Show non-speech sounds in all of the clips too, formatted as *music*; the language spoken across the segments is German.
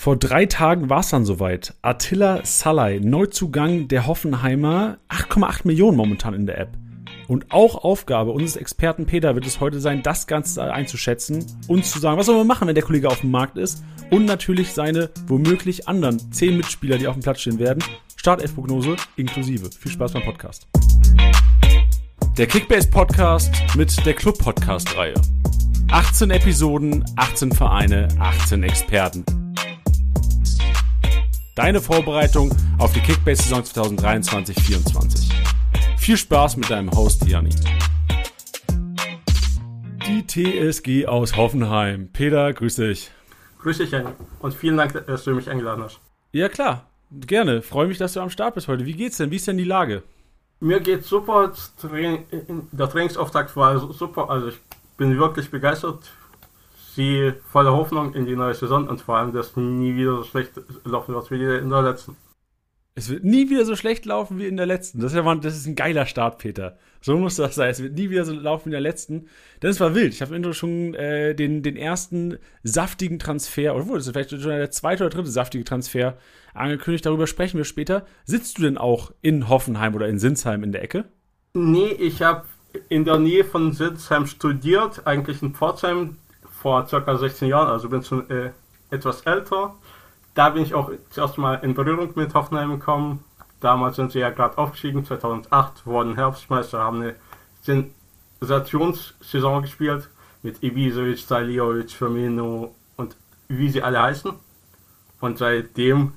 Vor drei Tagen war es dann soweit. Attila Salai, Neuzugang der Hoffenheimer, 8,8 Millionen momentan in der App. Und auch Aufgabe unseres Experten Peter wird es heute sein, das Ganze einzuschätzen und zu sagen, was soll man machen, wenn der Kollege auf dem Markt ist. Und natürlich seine womöglich anderen zehn Mitspieler, die auf dem Platz stehen werden. Startelf-Prognose inklusive. Viel Spaß beim Podcast. Der Kickbase-Podcast mit der Club-Podcast-Reihe. 18 Episoden, 18 Vereine, 18 Experten. Deine Vorbereitung auf die Kickbase-Saison 2023-24. Viel Spaß mit deinem Host Janni. Die TSG aus Hoffenheim. Peter, grüß dich. Grüß dich, Janni. Und vielen Dank, dass du mich eingeladen hast. Ja, klar. Gerne. Freue mich, dass du am Start bist heute. Wie geht's denn? Wie ist denn die Lage? Mir geht's super. Der Trainingsauftakt war super. Also ich bin wirklich begeistert sie voller Hoffnung in die neue Saison und vor allem, dass nie wieder so schlecht laufen wird wie in der letzten. Es wird nie wieder so schlecht laufen wie in der letzten. Das ist, ja mal, das ist ein geiler Start, Peter. So muss das sein. Es wird nie wieder so laufen wie in der letzten. Denn es war wild. Ich habe im Intro schon äh, den, den ersten saftigen Transfer, oder das ist vielleicht schon der zweite oder dritte saftige Transfer angekündigt. Darüber sprechen wir später. Sitzt du denn auch in Hoffenheim oder in Sinsheim in der Ecke? Nee, ich habe in der Nähe von Sinsheim studiert, eigentlich in Pforzheim vor circa 16 Jahren, also bin schon äh, etwas älter. Da bin ich auch zuerst mal in Berührung mit Hoffenheim gekommen. Damals sind sie ja gerade aufgestiegen, 2008 wurden Herbstmeister, haben eine Sensationssaison gespielt mit Ibisevic, Saliovic, Firmino und wie sie alle heißen. Und seitdem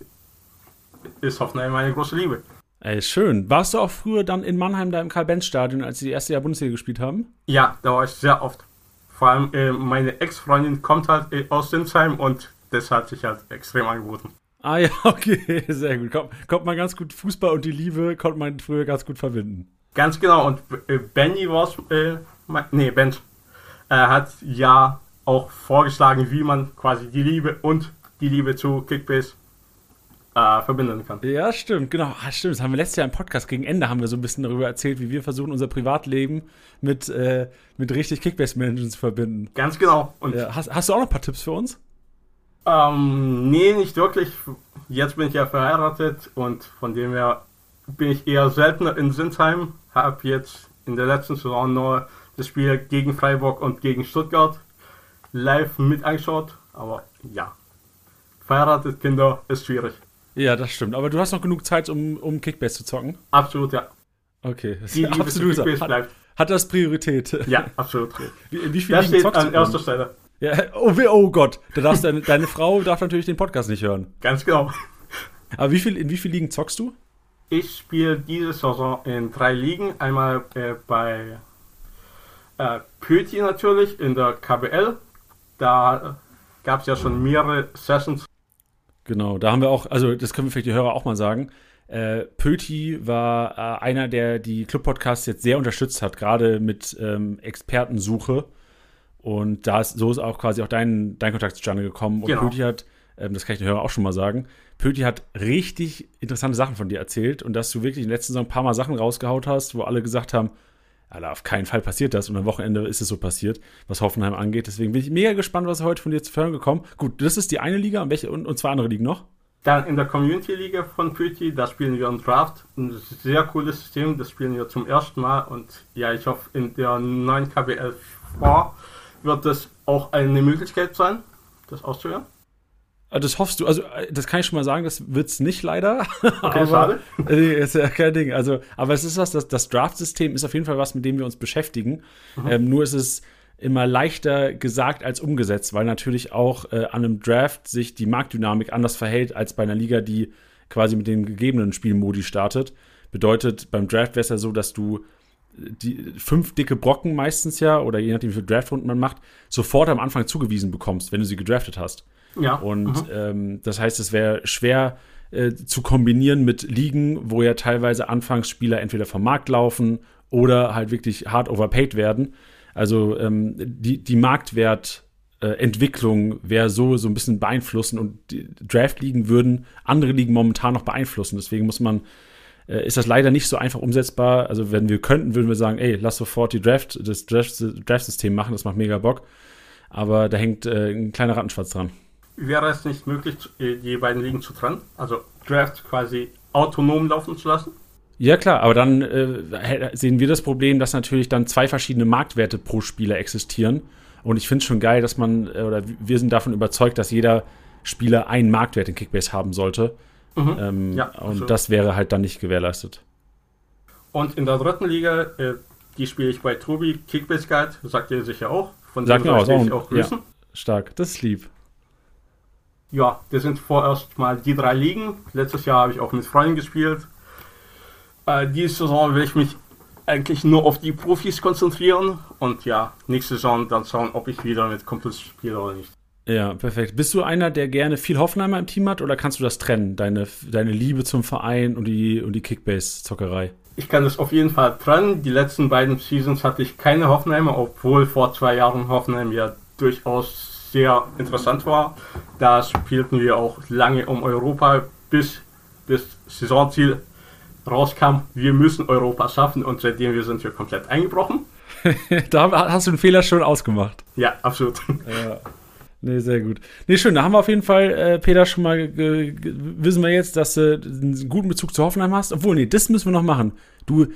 ist Hoffenheim eine große Liebe. Ey, schön. Warst du auch früher dann in Mannheim da im Karl-Benz-Stadion, als sie die erste Jahr Bundesliga gespielt haben? Ja, da war ich sehr oft. Vor allem äh, meine Ex-Freundin kommt halt äh, aus Sinsheim und das hat sich halt extrem angeboten. Ah ja, *laughs* okay, sehr gut. Kommt, kommt man ganz gut, Fußball und die Liebe konnte man früher ganz gut verbinden. Ganz genau, und äh, Benny war es, äh, nee, Ben, äh, hat ja auch vorgeschlagen, wie man quasi die Liebe und die Liebe zu Kickbase äh, verbinden kann. Ja, stimmt, genau. Ah, stimmt, das haben wir letztes Jahr im Podcast gegen Ende haben wir so ein bisschen darüber erzählt, wie wir versuchen, unser Privatleben mit, äh, mit richtig Kickbase-Managern zu verbinden. Ganz genau. Und ja, hast, hast du auch noch ein paar Tipps für uns? Ähm, nee, nicht wirklich. Jetzt bin ich ja verheiratet und von dem her bin ich eher seltener in Sinsheim. Habe jetzt in der letzten Saison nur das Spiel gegen Freiburg und gegen Stuttgart live mit angeschaut. Aber ja, verheiratet Kinder ist schwierig. Ja, das stimmt. Aber du hast noch genug Zeit, um, um Kickbase zu zocken? Absolut, ja. Okay, das Die absolut. Hat, hat, das Priorität? Ja, absolut. Wie, in wie viel das steht an erster Stelle. Ja, oh, oh Gott, da darfst deine, deine Frau darf natürlich den Podcast nicht hören. Ganz genau. Aber wie viel, in wie vielen Ligen zockst du? Ich spiele diese Saison in drei Ligen. Einmal äh, bei äh, Pöti natürlich in der KBL. Da gab es ja schon mehrere Sessions Genau, da haben wir auch, also das können wir vielleicht die Hörer auch mal sagen. Äh, Pöti war äh, einer, der die Club-Podcasts jetzt sehr unterstützt hat, gerade mit ähm, Expertensuche. Und da ist, so ist auch quasi auch dein, dein Kontakt zustande gekommen. Und genau. Pöti hat, ähm, das kann ich den Hörer auch schon mal sagen, Pöti hat richtig interessante Sachen von dir erzählt und dass du wirklich in der letzten Saison ein paar Mal Sachen rausgehaut hast, wo alle gesagt haben, Alter, auf keinen Fall passiert das. Und am Wochenende ist es so passiert, was Hoffenheim angeht. Deswegen bin ich mega gespannt, was heute von dir zu hören gekommen. Gut, das ist die eine Liga und, welche, und, und zwei andere Ligen noch. Dann in der Community-Liga von Püti, da spielen wir einen Draft. Ein sehr cooles System, das spielen wir zum ersten Mal. Und ja, ich hoffe, in der neuen KBL vor wird das auch eine Möglichkeit sein, das auszuhören. Ah, das hoffst du, also äh, das kann ich schon mal sagen, das wird es nicht leider. *laughs* Okay, aber, schade. *laughs* Nee, ist ja kein Ding. Also, aber es ist was, das, das Draft-System ist auf jeden Fall was, mit dem wir uns beschäftigen. Mhm. Ähm, nur ist es immer leichter gesagt als umgesetzt, weil natürlich auch äh, an einem Draft sich die Marktdynamik anders verhält als bei einer Liga, die quasi mit den gegebenen Spielmodi startet. Bedeutet, beim Draft wäre es ja so, dass du die fünf dicke Brocken meistens ja, oder je nachdem, wie viele Draftrunden man macht, sofort am Anfang zugewiesen bekommst, wenn du sie gedraftet hast. Ja. Und ähm, das heißt, es wäre schwer äh, zu kombinieren mit Ligen, wo ja teilweise Anfangsspieler entweder vom Markt laufen oder halt wirklich hart overpaid werden. Also ähm, die, die Marktwertentwicklung äh, wäre so, so ein bisschen beeinflussen und die Draft-Ligen würden andere Ligen momentan noch beeinflussen. Deswegen muss man, äh, ist das leider nicht so einfach umsetzbar. Also wenn wir könnten, würden wir sagen, ey, lass sofort die Draft, das Draft-System machen, das macht mega Bock. Aber da hängt äh, ein kleiner Rattenschwarz dran. Wäre es nicht möglich, äh, die beiden Ligen zu trennen? Also Draft quasi autonom laufen zu lassen? Ja, klar, aber dann äh, sehen wir das Problem, dass natürlich dann zwei verschiedene Marktwerte pro Spieler existieren. Und ich finde es schon geil, dass man, äh, oder wir sind davon überzeugt, dass jeder Spieler einen Marktwert in Kickbase haben sollte. Mhm. Ähm, ja, und also. das wäre halt dann nicht gewährleistet. Und in der dritten Liga, äh, die spiele ich bei Tobi, Kickbase Guide, sagt ihr sicher auch. Von Sag mir auch, auch, auch grüßen. Ja, stark, das ist lieb. Ja, das sind vorerst mal die drei Ligen. Letztes Jahr habe ich auch mit Freunden gespielt. Äh, diese Saison will ich mich eigentlich nur auf die Profis konzentrieren und ja, nächste Saison dann schauen, ob ich wieder mit Kumpels spiele oder nicht. Ja, perfekt. Bist du einer, der gerne viel Hoffenheimer im Team hat oder kannst du das trennen, deine, deine Liebe zum Verein und die, und die Kickbase-Zockerei? Ich kann das auf jeden Fall trennen. Die letzten beiden Seasons hatte ich keine Hoffenheimer, obwohl vor zwei Jahren Hoffenheim ja durchaus sehr interessant war. Da spielten wir auch lange um Europa, bis das Saisonziel rauskam, wir müssen Europa schaffen und seitdem wir sind wir komplett eingebrochen. *laughs* da hast du einen Fehler schon ausgemacht. Ja, absolut. Ja. Nee, sehr gut. Nee, schön. Da haben wir auf jeden Fall, äh, Peter, schon mal wissen wir jetzt, dass du einen guten Bezug zu Hoffenheim hast. Obwohl, nee, das müssen wir noch machen. Du, äh,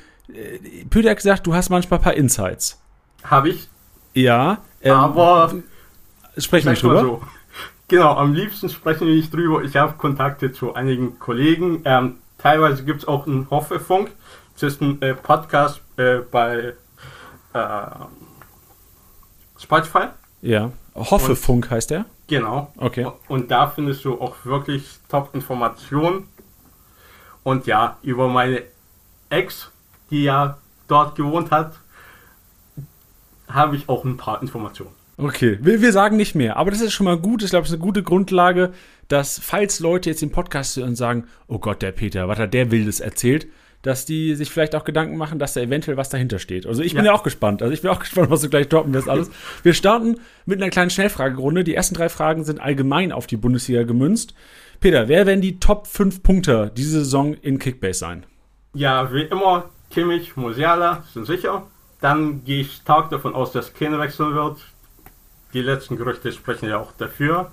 Peter hat gesagt, du hast manchmal ein paar Insights. Habe ich. Ja. Ähm, aber sprechen wir drüber. So. Genau, am liebsten sprechen wir nicht drüber. Ich habe Kontakte zu einigen Kollegen. Ähm, teilweise gibt es auch einen Hoffefunk. Das ist ein äh, Podcast äh, bei äh, Spotify. Ja, Hoffefunk heißt der? Genau. Okay. Und da findest du auch wirklich Top-Informationen. Und ja, über meine Ex, die ja dort gewohnt hat, habe ich auch ein paar Informationen. Okay, wir, wir sagen nicht mehr, aber das ist schon mal gut. Ich glaube, es ist eine gute Grundlage, dass, falls Leute jetzt den Podcast hören und sagen, oh Gott, der Peter, was hat der Wildes erzählt, dass die sich vielleicht auch Gedanken machen, dass da eventuell was dahinter steht. Also ich bin ja, ja auch gespannt. Also ich bin auch *laughs* gespannt, was du gleich droppen wirst alles. Wir starten mit einer kleinen Schnellfragerunde. Die ersten drei Fragen sind allgemein auf die Bundesliga gemünzt. Peter, wer werden die Top 5 Punkte diese Saison in Kickbase sein? Ja, wie immer, Kimmich, Musiala sind sicher. Dann gehe ich stark davon aus, dass Kane wechseln wird. Die letzten Gerüchte sprechen ja auch dafür.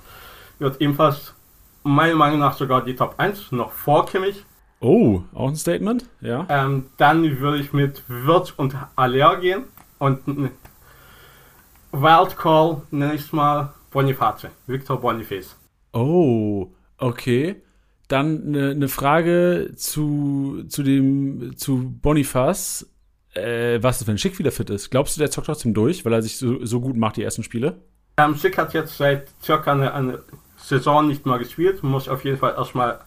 Wird ebenfalls meiner Meinung nach sogar die Top 1, noch vor Kimmich. Oh, auch ein Statement, ja. Ähm, dann würde ich mit Wirt und Aller gehen und Wildcall nenne ich es mal Boniface, Victor Boniface. Oh, okay. Dann eine ne Frage zu, zu dem zu Boniface, äh, was für ein Schick wieder fit ist. Glaubst du, der zockt trotzdem durch, weil er sich so, so gut macht, die ersten Spiele? Ähm, Schick hat jetzt seit circa eine, eine Saison nicht mehr gespielt, muss auf jeden Fall erstmal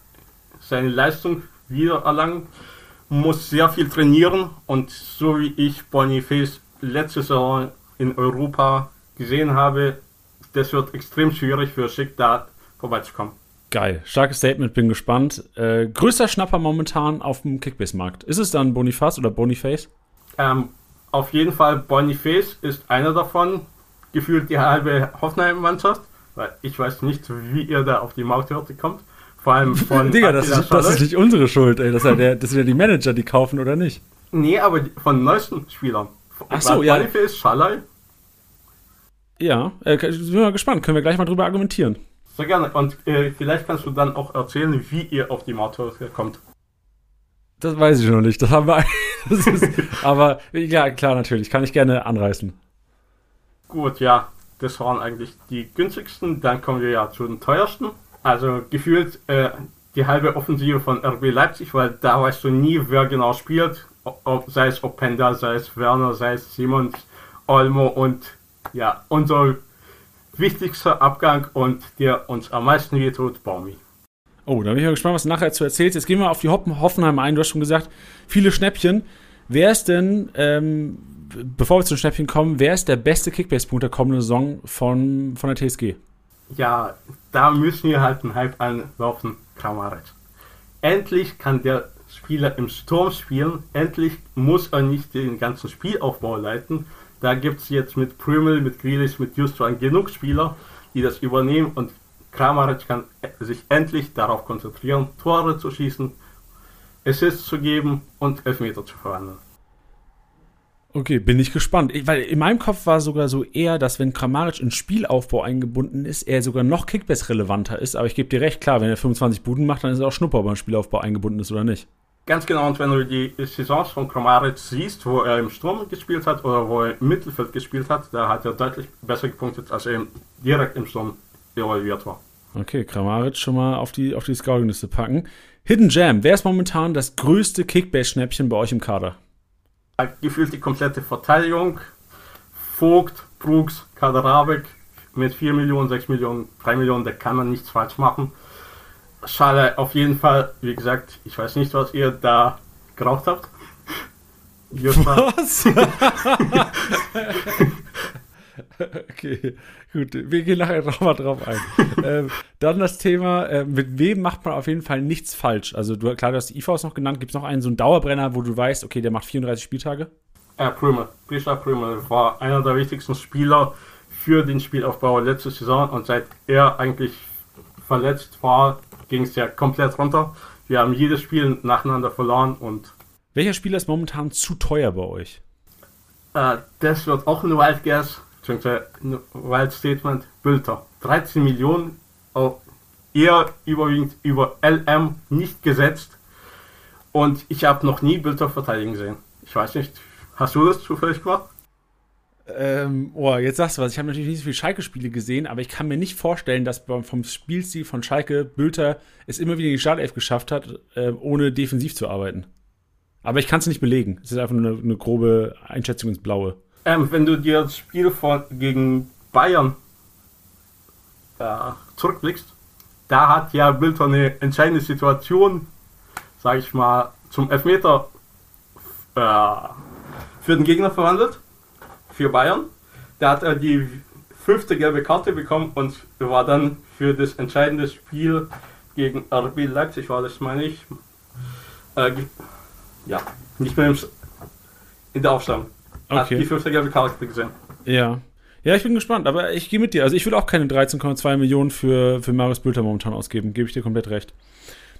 seine Leistung wieder erlangen, muss sehr viel trainieren und so wie ich Boniface letzte Saison in Europa gesehen habe, das wird extrem schwierig für Schick da vorbeizukommen. Geil, starkes Statement, bin gespannt. Äh, größter Schnapper momentan auf dem Kickbase-Markt. Ist es dann Boniface oder Boniface? Ähm, auf jeden Fall Boniface ist einer davon. Gefühlt die halbe Hoffenheim-Mannschaft, weil ich weiß nicht, wie ihr da auf die Mauthürte kommt. Vor allem von. *laughs* Digga, das ist, das ist, nicht unsere Schuld, ey. Das, ja sind ja die Manager, die kaufen oder nicht. Nee, aber von neuesten Spielern. Ach so, ja. ist Schalai. Ja, äh, bin mal gespannt. Können wir gleich mal drüber argumentieren. Sehr gerne. Und äh, vielleicht kannst du dann auch erzählen, wie ihr auf die Mauthürte kommt. Das weiß ich noch nicht. Das haben wir. Ist, aber ja, klar, natürlich. Kann ich gerne anreißen. Gut, ja. Das waren eigentlich die günstigsten. Dann kommen wir ja zu den teuersten. Also gefühlt äh, die halbe Offensive von RB Leipzig, weil da weißt du nie, wer genau spielt. Ob, sei es Openda, sei es Werner, sei es Simons, Olmo und ja, unser wichtigster Abgang und der uns am meisten wehtut, Baumi. Oh, da bin ich mal gespannt, was du nachher zu erzählst. Jetzt gehen wir auf die Hoffenheim ein. Du hast schon gesagt, viele Schnäppchen. Wer ist denn, ähm, bevor wir zu den Schnäppchen kommen, wer ist der beste Kickbase-Punkt der kommenden Saison von, von der TSG? ja, da müssen wir halt einen Hype anwerfen, Kramaric. Endlich kann der Spieler im Sturm spielen, endlich muss er nicht den ganzen Spielaufbau leiten. Da gibt es jetzt mit Prümel, mit Grealish, mit Justoan genug Spieler, die das übernehmen und Kramaric kann sich endlich darauf konzentrieren, Tore zu schießen, Assists zu geben und Elfmeter zu verwandeln. Okay, bin ich gespannt. Ich, weil in meinem Kopf war sogar so eher, dass wenn Kramaric in Spielaufbau eingebunden ist, er sogar noch Kickbase relevanter ist. Aber ich gebe dir recht, klar, wenn er 25 Buden macht, dann ist er auch Schnupper, ob er im Spielaufbau eingebunden ist oder nicht. Ganz genau, und wenn du die Saisons von Kramaric siehst, wo er im Sturm gespielt hat oder wo er im Mittelfeld gespielt hat, da hat er deutlich besser gepunktet, als er direkt im Sturm evaluiert war. Okay, Kramaric schon mal auf die, auf die Scouting-Liste packen. Hidden Jam, wer ist momentan das größte Kickbase-Schnäppchen bei euch im Kader? gefühlt die komplette Verteidigung. Vogt, Brooks, Kaderabek mit 4 Millionen, 6 Millionen, 3 Millionen, da kann man nichts falsch machen. Schade, auf jeden Fall, wie gesagt, ich weiß nicht, was ihr da geraucht habt. *laughs* Was? *laughs* *laughs* *laughs* okay, gut. Wir gehen nachher nochmal drauf ein. *laughs* ähm, dann das Thema, äh, mit wem macht man auf jeden Fall nichts falsch? Also, du, klar, du hast die IVs noch genannt. Gibt es noch einen, so einen Dauerbrenner, wo du weißt, okay, der macht 34 Spieltage? Ja, Prümer. Prisha Prümer war einer der wichtigsten Spieler für den Spielaufbau letzte Saison und seit er eigentlich verletzt war, ging es ja komplett runter. Wir haben jedes Spiel nacheinander verloren und. Welcher Spieler ist momentan zu teuer bei euch? Äh, das wird auch ein Wild Guess beziehungsweise Wild Statement Bülter. 13 Millionen, eher überwiegend über LM nicht gesetzt. Und ich habe noch nie Bülter verteidigen gesehen. Ich weiß nicht, hast du das zufällig gemacht? Ähm, oh, jetzt sagst du was. Ich habe natürlich nicht so viele Schalke-Spiele gesehen, aber ich kann mir nicht vorstellen, dass vom Spielstil von Schalke Bülter es immer wieder in die Startelf geschafft hat, äh, ohne defensiv zu arbeiten. Aber ich kann es nicht belegen. Es ist einfach nur eine, eine grobe Einschätzung ins Blaue. Ähm, wenn du dir das Spiel von, gegen Bayern äh, zurückblickst, da hat ja Bilder eine entscheidende Situation, sage ich mal, zum Elfmeter äh, für den Gegner verwandelt, für Bayern. Da hat er die fünfte gelbe Karte bekommen und war dann für das entscheidende Spiel gegen RB Leipzig, war das meine ich, äh, ja, nicht mehr in der Aufstellung. Okay. die fünfte gelbe Karte gesehen. Ja. Ja, ich bin gespannt, aber ich gehe mit dir. Also ich will auch keine 13,2 Millionen für, für Marius Bülter momentan ausgeben, gebe ich dir komplett recht.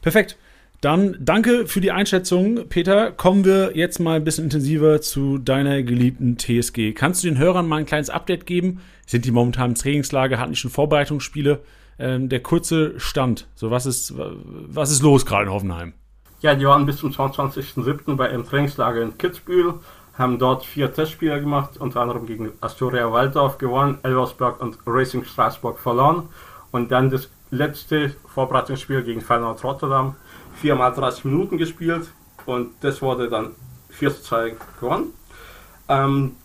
Perfekt. Dann danke für die Einschätzung, Peter. Kommen wir jetzt mal ein bisschen intensiver zu deiner geliebten TSG. Kannst du den Hörern mal ein kleines Update geben? Sind die momentan im Trainingslager? Hatten die schon Vorbereitungsspiele? Ähm, der kurze Stand. So, was ist, was ist los gerade in Hoffenheim? Ja, die waren bis zum 22.07. bei einem Trainingslager in Kitzbühel haben dort vier Testspiele gemacht, unter anderem gegen Astoria Waldorf gewonnen, Elversberg und Racing Straßburg verloren und dann das letzte Vorbereitungsspiel gegen Feyenoord Rotterdam, viermal 30 Minuten gespielt und das wurde dann 4 zu 2 gewonnen. Ähm,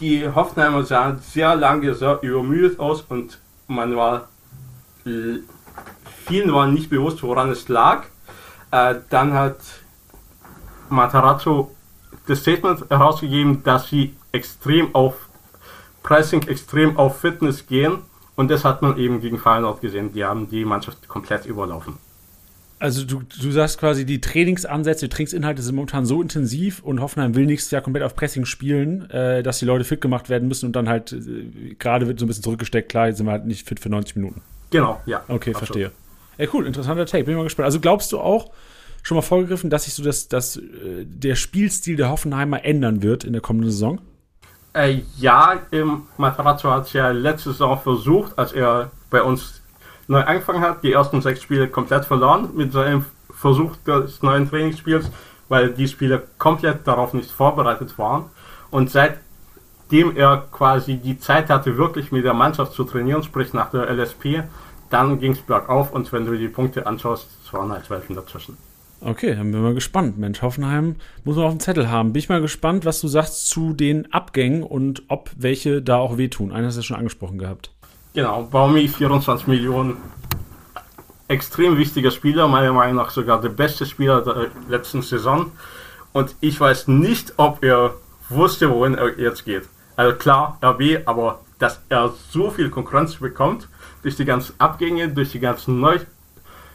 die Hoffenheimer sahen sehr lange sehr übermüdet aus und man war vielen war nicht bewusst, woran es lag. Äh, dann hat Matarazzo das Statement herausgegeben, dass sie extrem auf Pricing, extrem auf Fitness gehen. Und das hat man eben gegen Feyenoord gesehen. Die haben die Mannschaft komplett überlaufen. Also du, du sagst quasi, die Trainingsansätze, die Trainingsinhalte sind momentan so intensiv und Hoffenheim will nächstes Jahr komplett auf Pressing spielen, äh, dass die Leute fit gemacht werden müssen und dann halt, äh, gerade wird so ein bisschen zurückgesteckt, klar, jetzt sind wir halt nicht fit für 90 Minuten. Genau, ja. Okay, verstehe. Ey, cool, interessanter Take, bin mal gespannt. Also glaubst du auch, schon mal vorgegriffen, dass sich so das, das, äh, der Spielstil der Hoffenheimer ändern wird in der kommenden Saison? Äh, ja, ähm, Matarazzo hat es ja letzte Saison versucht, als er bei uns neu angefangen hat, die ersten sechs Spiele komplett verloren mit seinem Versuch des neuen Trainingsspiels, weil die Spieler komplett darauf nicht vorbereitet waren. Und seitdem er quasi die Zeit hatte, wirklich mit der Mannschaft zu trainieren, sprich nach der LSP, dann ging es bergauf und wenn du die Punkte anschaust, es waren halt Welten dazwischen. Okay, dann bin ich mal gespannt. Mensch, Hoffenheim muss man auf dem Zettel haben. Bin ich mal gespannt, was du sagst zu den Abgängen und ob welche da auch wehtun. Einer hast du schon angesprochen gehabt. Genau, Baumi 24 Millionen. Extrem wichtiger Spieler, meiner Meinung nach sogar der beste Spieler der letzten Saison. Und ich weiß nicht, ob er wusste, wohin er jetzt geht. Also klar, RB, aber dass er so viel Konkurrenz bekommt, durch die ganzen Abgänge, durch die ganzen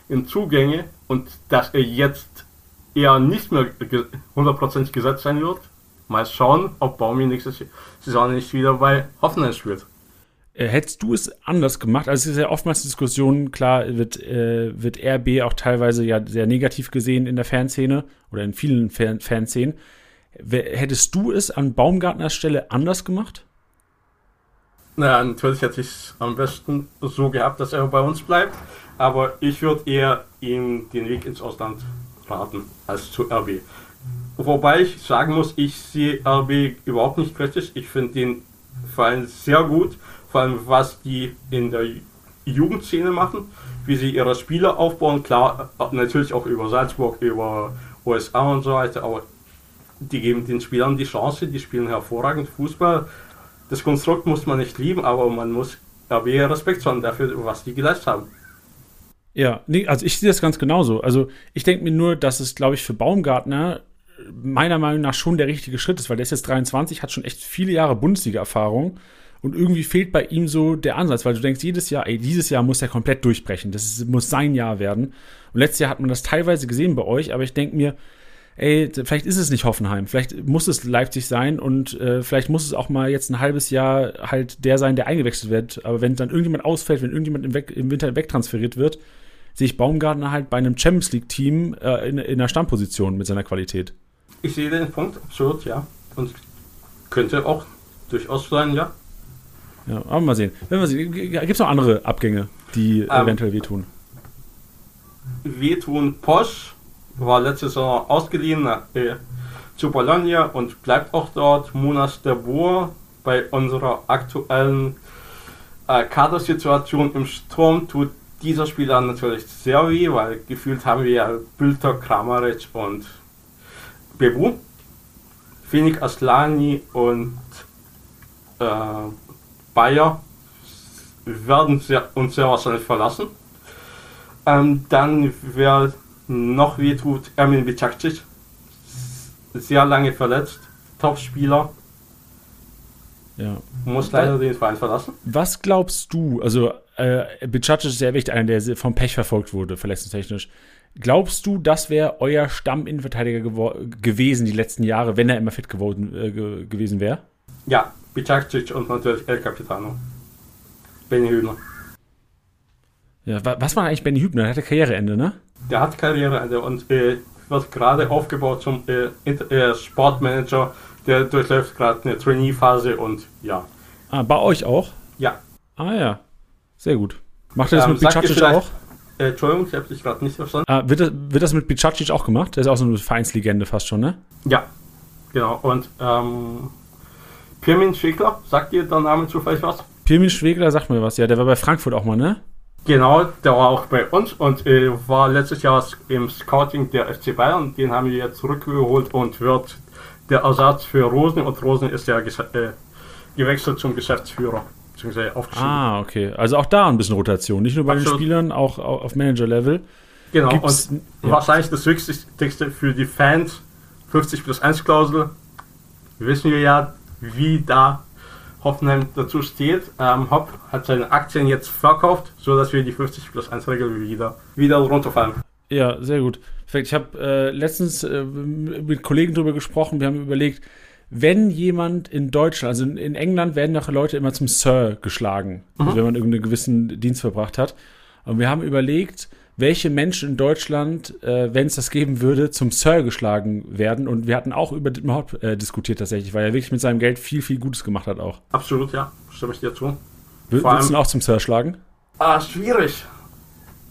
neuen Zugänge, und dass er jetzt eher nicht mehr hundertprozentig gesetzt sein wird. Mal schauen, ob Baumi nächste Saison nicht wieder bei Hoffenheim spielt. Äh, hättest du es anders gemacht? Also es ist ja oftmals Diskussion, klar wird, äh, wird RB auch teilweise ja sehr negativ gesehen in der Fanszene oder in vielen Fan Fanszenen. Hättest du es an Baumgartners Stelle anders gemacht? Na, natürlich hätte ich es am besten so gehabt, dass er bei uns bleibt. Aber ich würde eher ihm den Weg ins Ausland raten als zu RB. Wobei ich sagen muss, ich sehe RB überhaupt nicht kritisch. Ich finde den Verein sehr gut, vor allem was die in der Jugendszene machen, wie sie ihre Spieler aufbauen. Klar, natürlich auch über Salzburg, über USA und so weiter, aber die geben den Spielern die Chance, die spielen hervorragend Fußball. Das Konstrukt muss man nicht lieben, aber man muss RB Respekt zollen dafür, was die geleistet haben. Ja, nee, also ich sehe das ganz genauso. Also ich denke mir nur, dass es, glaube ich, für Baumgartner meiner Meinung nach schon der richtige Schritt ist, weil der ist jetzt 23, hat schon echt viele Jahre Bundesliga-Erfahrung und irgendwie fehlt bei ihm so der Ansatz, weil du denkst jedes Jahr, ey, dieses Jahr muss er komplett durchbrechen, das ist, muss sein Jahr werden. Und letztes Jahr hat man das teilweise gesehen bei euch, aber ich denke mir, ey, vielleicht ist es nicht Hoffenheim, vielleicht muss es Leipzig sein und äh, vielleicht muss es auch mal jetzt ein halbes Jahr halt der sein, der eingewechselt wird. Aber wenn dann irgendjemand ausfällt, wenn irgendjemand im, Weg, im Winter wegtransferiert wird, sehe ich Baumgartner halt bei einem Champions League-Team äh, in, in einer Stammposition mit seiner Qualität. Ich sehe den Punkt, absolut, ja. Und könnte auch durchaus sein, ja. Ja, aber mal sehen. Gibt es noch andere Abgänge, die ähm, eventuell wehtun? Wehtun Posch war letzte Saison ausgeliehen äh, zu Bologna und bleibt auch dort. Munas de Boer bei unserer aktuellen äh, Kadersituation im Sturm tut dieser Spieler natürlich sehr weh, weil gefühlt haben wir ja Bülter, Kramaric und Bebu, Finik Aslani und äh, Bayer werden sehr, uns sehr wahrscheinlich verlassen. Ähm, dann, wer noch wehtut, Ermin Bicakcic, sehr lange verletzt, Top-Spieler. Ja. Muss leider den Verein verlassen. Was glaubst du, also äh, Bicakcic ist sehr wichtig, einer, der vom Pech verfolgt wurde, verletzungstechnisch. Glaubst du, das wäre euer Stamm-Innenverteidiger gewesen die letzten Jahre, wenn er immer fit geworden, äh, ge gewesen wäre? Ja, Bicacic und natürlich El Capitano. Benny Hübner. Ja, was war eigentlich Benny Hübner? Der hatte Karriereende, ne? Der hat Karriereende und äh, wird gerade aufgebaut zum äh, äh, Sportmanager. Der durchläuft gerade eine Trainee-Phase und ja. Ah, bei euch auch? Ja. Ah ja, sehr gut. Macht er das ähm, mit Bicacic auch? Äh, Entschuldigung, ich habe dich gerade nicht verstanden. Ah, wird, das, wird das mit Bicacic auch gemacht? Der ist auch so eine Vereinslegende fast schon, ne? Ja, genau. Und ähm, Pirmin Schwegler, sagt dir der Name zufällig was? Pirmin Schwegler sagt mir was, ja. Der war bei Frankfurt auch mal, ne? Genau, der war auch bei uns und äh, war letztes Jahr im Scouting der FC Bayern. Den haben wir jetzt zurückgeholt und wird der Ersatz für Rosen und Rosen ist ja äh, gewechselt zum Geschäftsführer beziehungsweise aufgeschrieben. Ah, okay. Also auch da ein bisschen Rotation. Nicht nur bei Absolut. den Spielern, auch auf Manager-Level. Genau, Gibt's, und ja. wahrscheinlich das Wichtigste für die Fans, 50 plus 1 Klausel. Wissen wir ja, wie da Hoffenheim dazu steht. Ähm, Hopp hat seine Aktien jetzt verkauft, sodass wir die 50 plus 1 Regel wieder, wieder runterfallen. Ja, sehr gut. Ich habe äh, letztens äh, mit Kollegen darüber gesprochen. Wir haben überlegt, wenn jemand in Deutschland, also in England werden doch Leute immer zum Sir geschlagen, mhm. also wenn man irgendeinen gewissen Dienst verbracht hat. Und wir haben überlegt, welche Menschen in Deutschland, äh, wenn es das geben würde, zum Sir geschlagen werden. Und wir hatten auch über Dietmar Hopp äh, diskutiert tatsächlich, weil er wirklich mit seinem Geld viel, viel Gutes gemacht hat auch. Absolut, ja. Stimme ich dir zu. Will, willst du ihn auch zum Sir schlagen? Ah, schwierig.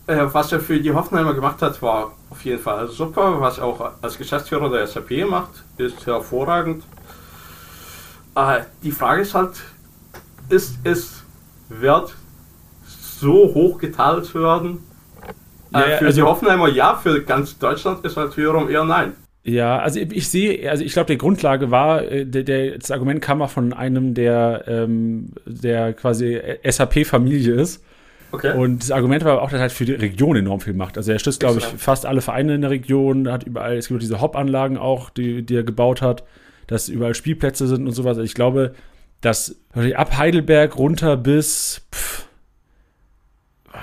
Äh, was er für die Hoffenheimer gemacht hat, war auf jeden Fall super. Was er auch als Geschäftsführer der SAP macht, ist hervorragend. Äh, die Frage ist halt, ist es wert, so hoch geteilt zu werden? Äh, ja, für also, die Hoffenheimer ja, für ganz Deutschland ist halt wiederum eher nein. Ja, also ich sehe, also ich glaube, der Grundlage war, äh, der, der, das Argument kam auch von einem, der, ähm, der quasi SAP-Familie ist. Okay. Und das Argument war auch, dass er halt für die Region enorm viel macht. Also er stützt, glaube ich, fast alle Vereine in der Region, hat überall, es gibt diese Hop-Anlagen auch, die, die er gebaut hat dass überall Spielplätze sind und sowas. Ich glaube, dass ab Heidelberg runter bis pff,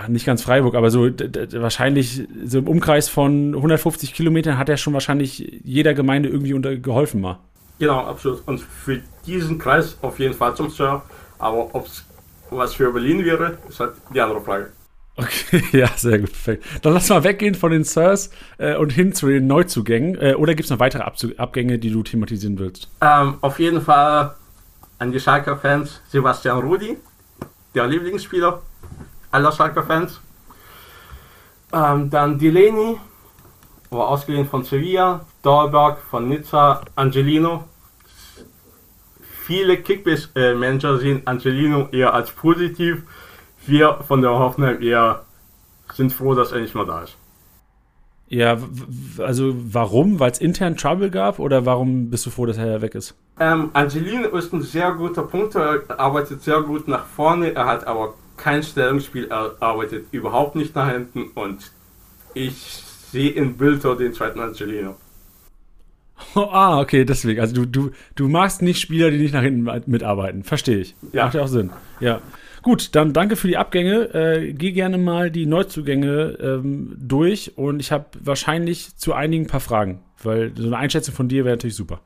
nicht ganz Freiburg, aber so wahrscheinlich so im Umkreis von 150 Kilometern hat er schon wahrscheinlich jeder Gemeinde irgendwie unter geholfen mal. Genau, absolut. Und für diesen Kreis auf jeden Fall zum Sir. Aber ob es was für Berlin wäre, ist halt die andere Frage. Okay, *laughs* ja, sehr gut, perfekt. Dann lass mal weggehen von den Sirs äh, und hin zu den Neuzugängen. Äh, oder gibt es noch weitere Abzug Abgänge, die du thematisieren willst? Ähm, auf jeden Fall an die Schalker Fans Sebastian Rudi, der Lieblingsspieler aller Schalker Fans. Ähm, dann Delaney, war ausgeliehen von Sevilla, Dahlberg von Nizza, Angelino. Viele Kickbase-Manager sehen Angelino eher als positiv. Wir von der Hoffenheim eher sind froh, dass er nicht mehr da ist. Ja, also warum? Weil es intern Trouble gab oder warum bist du froh, dass er weg ist? Ähm, Angelino ist ein sehr guter Punkt, er arbeitet sehr gut nach vorne, er hat aber kein Stellungsspiel, er arbeitet überhaupt nicht nach hinten und ich sehe in Bilder den zweiten Angelino. Oh, *laughs* ah, okay, deswegen. Also du, du, du magst nicht Spieler, die nicht nach hinten mitarbeiten. Verstehe ich. Ja. Macht ja auch Sinn. Ja. Gut, dann danke für die Abgänge. Äh, geh gerne mal die Neuzugänge ähm, durch und ich habe wahrscheinlich zu einigen ein paar Fragen, weil so eine Einschätzung von dir wäre natürlich super.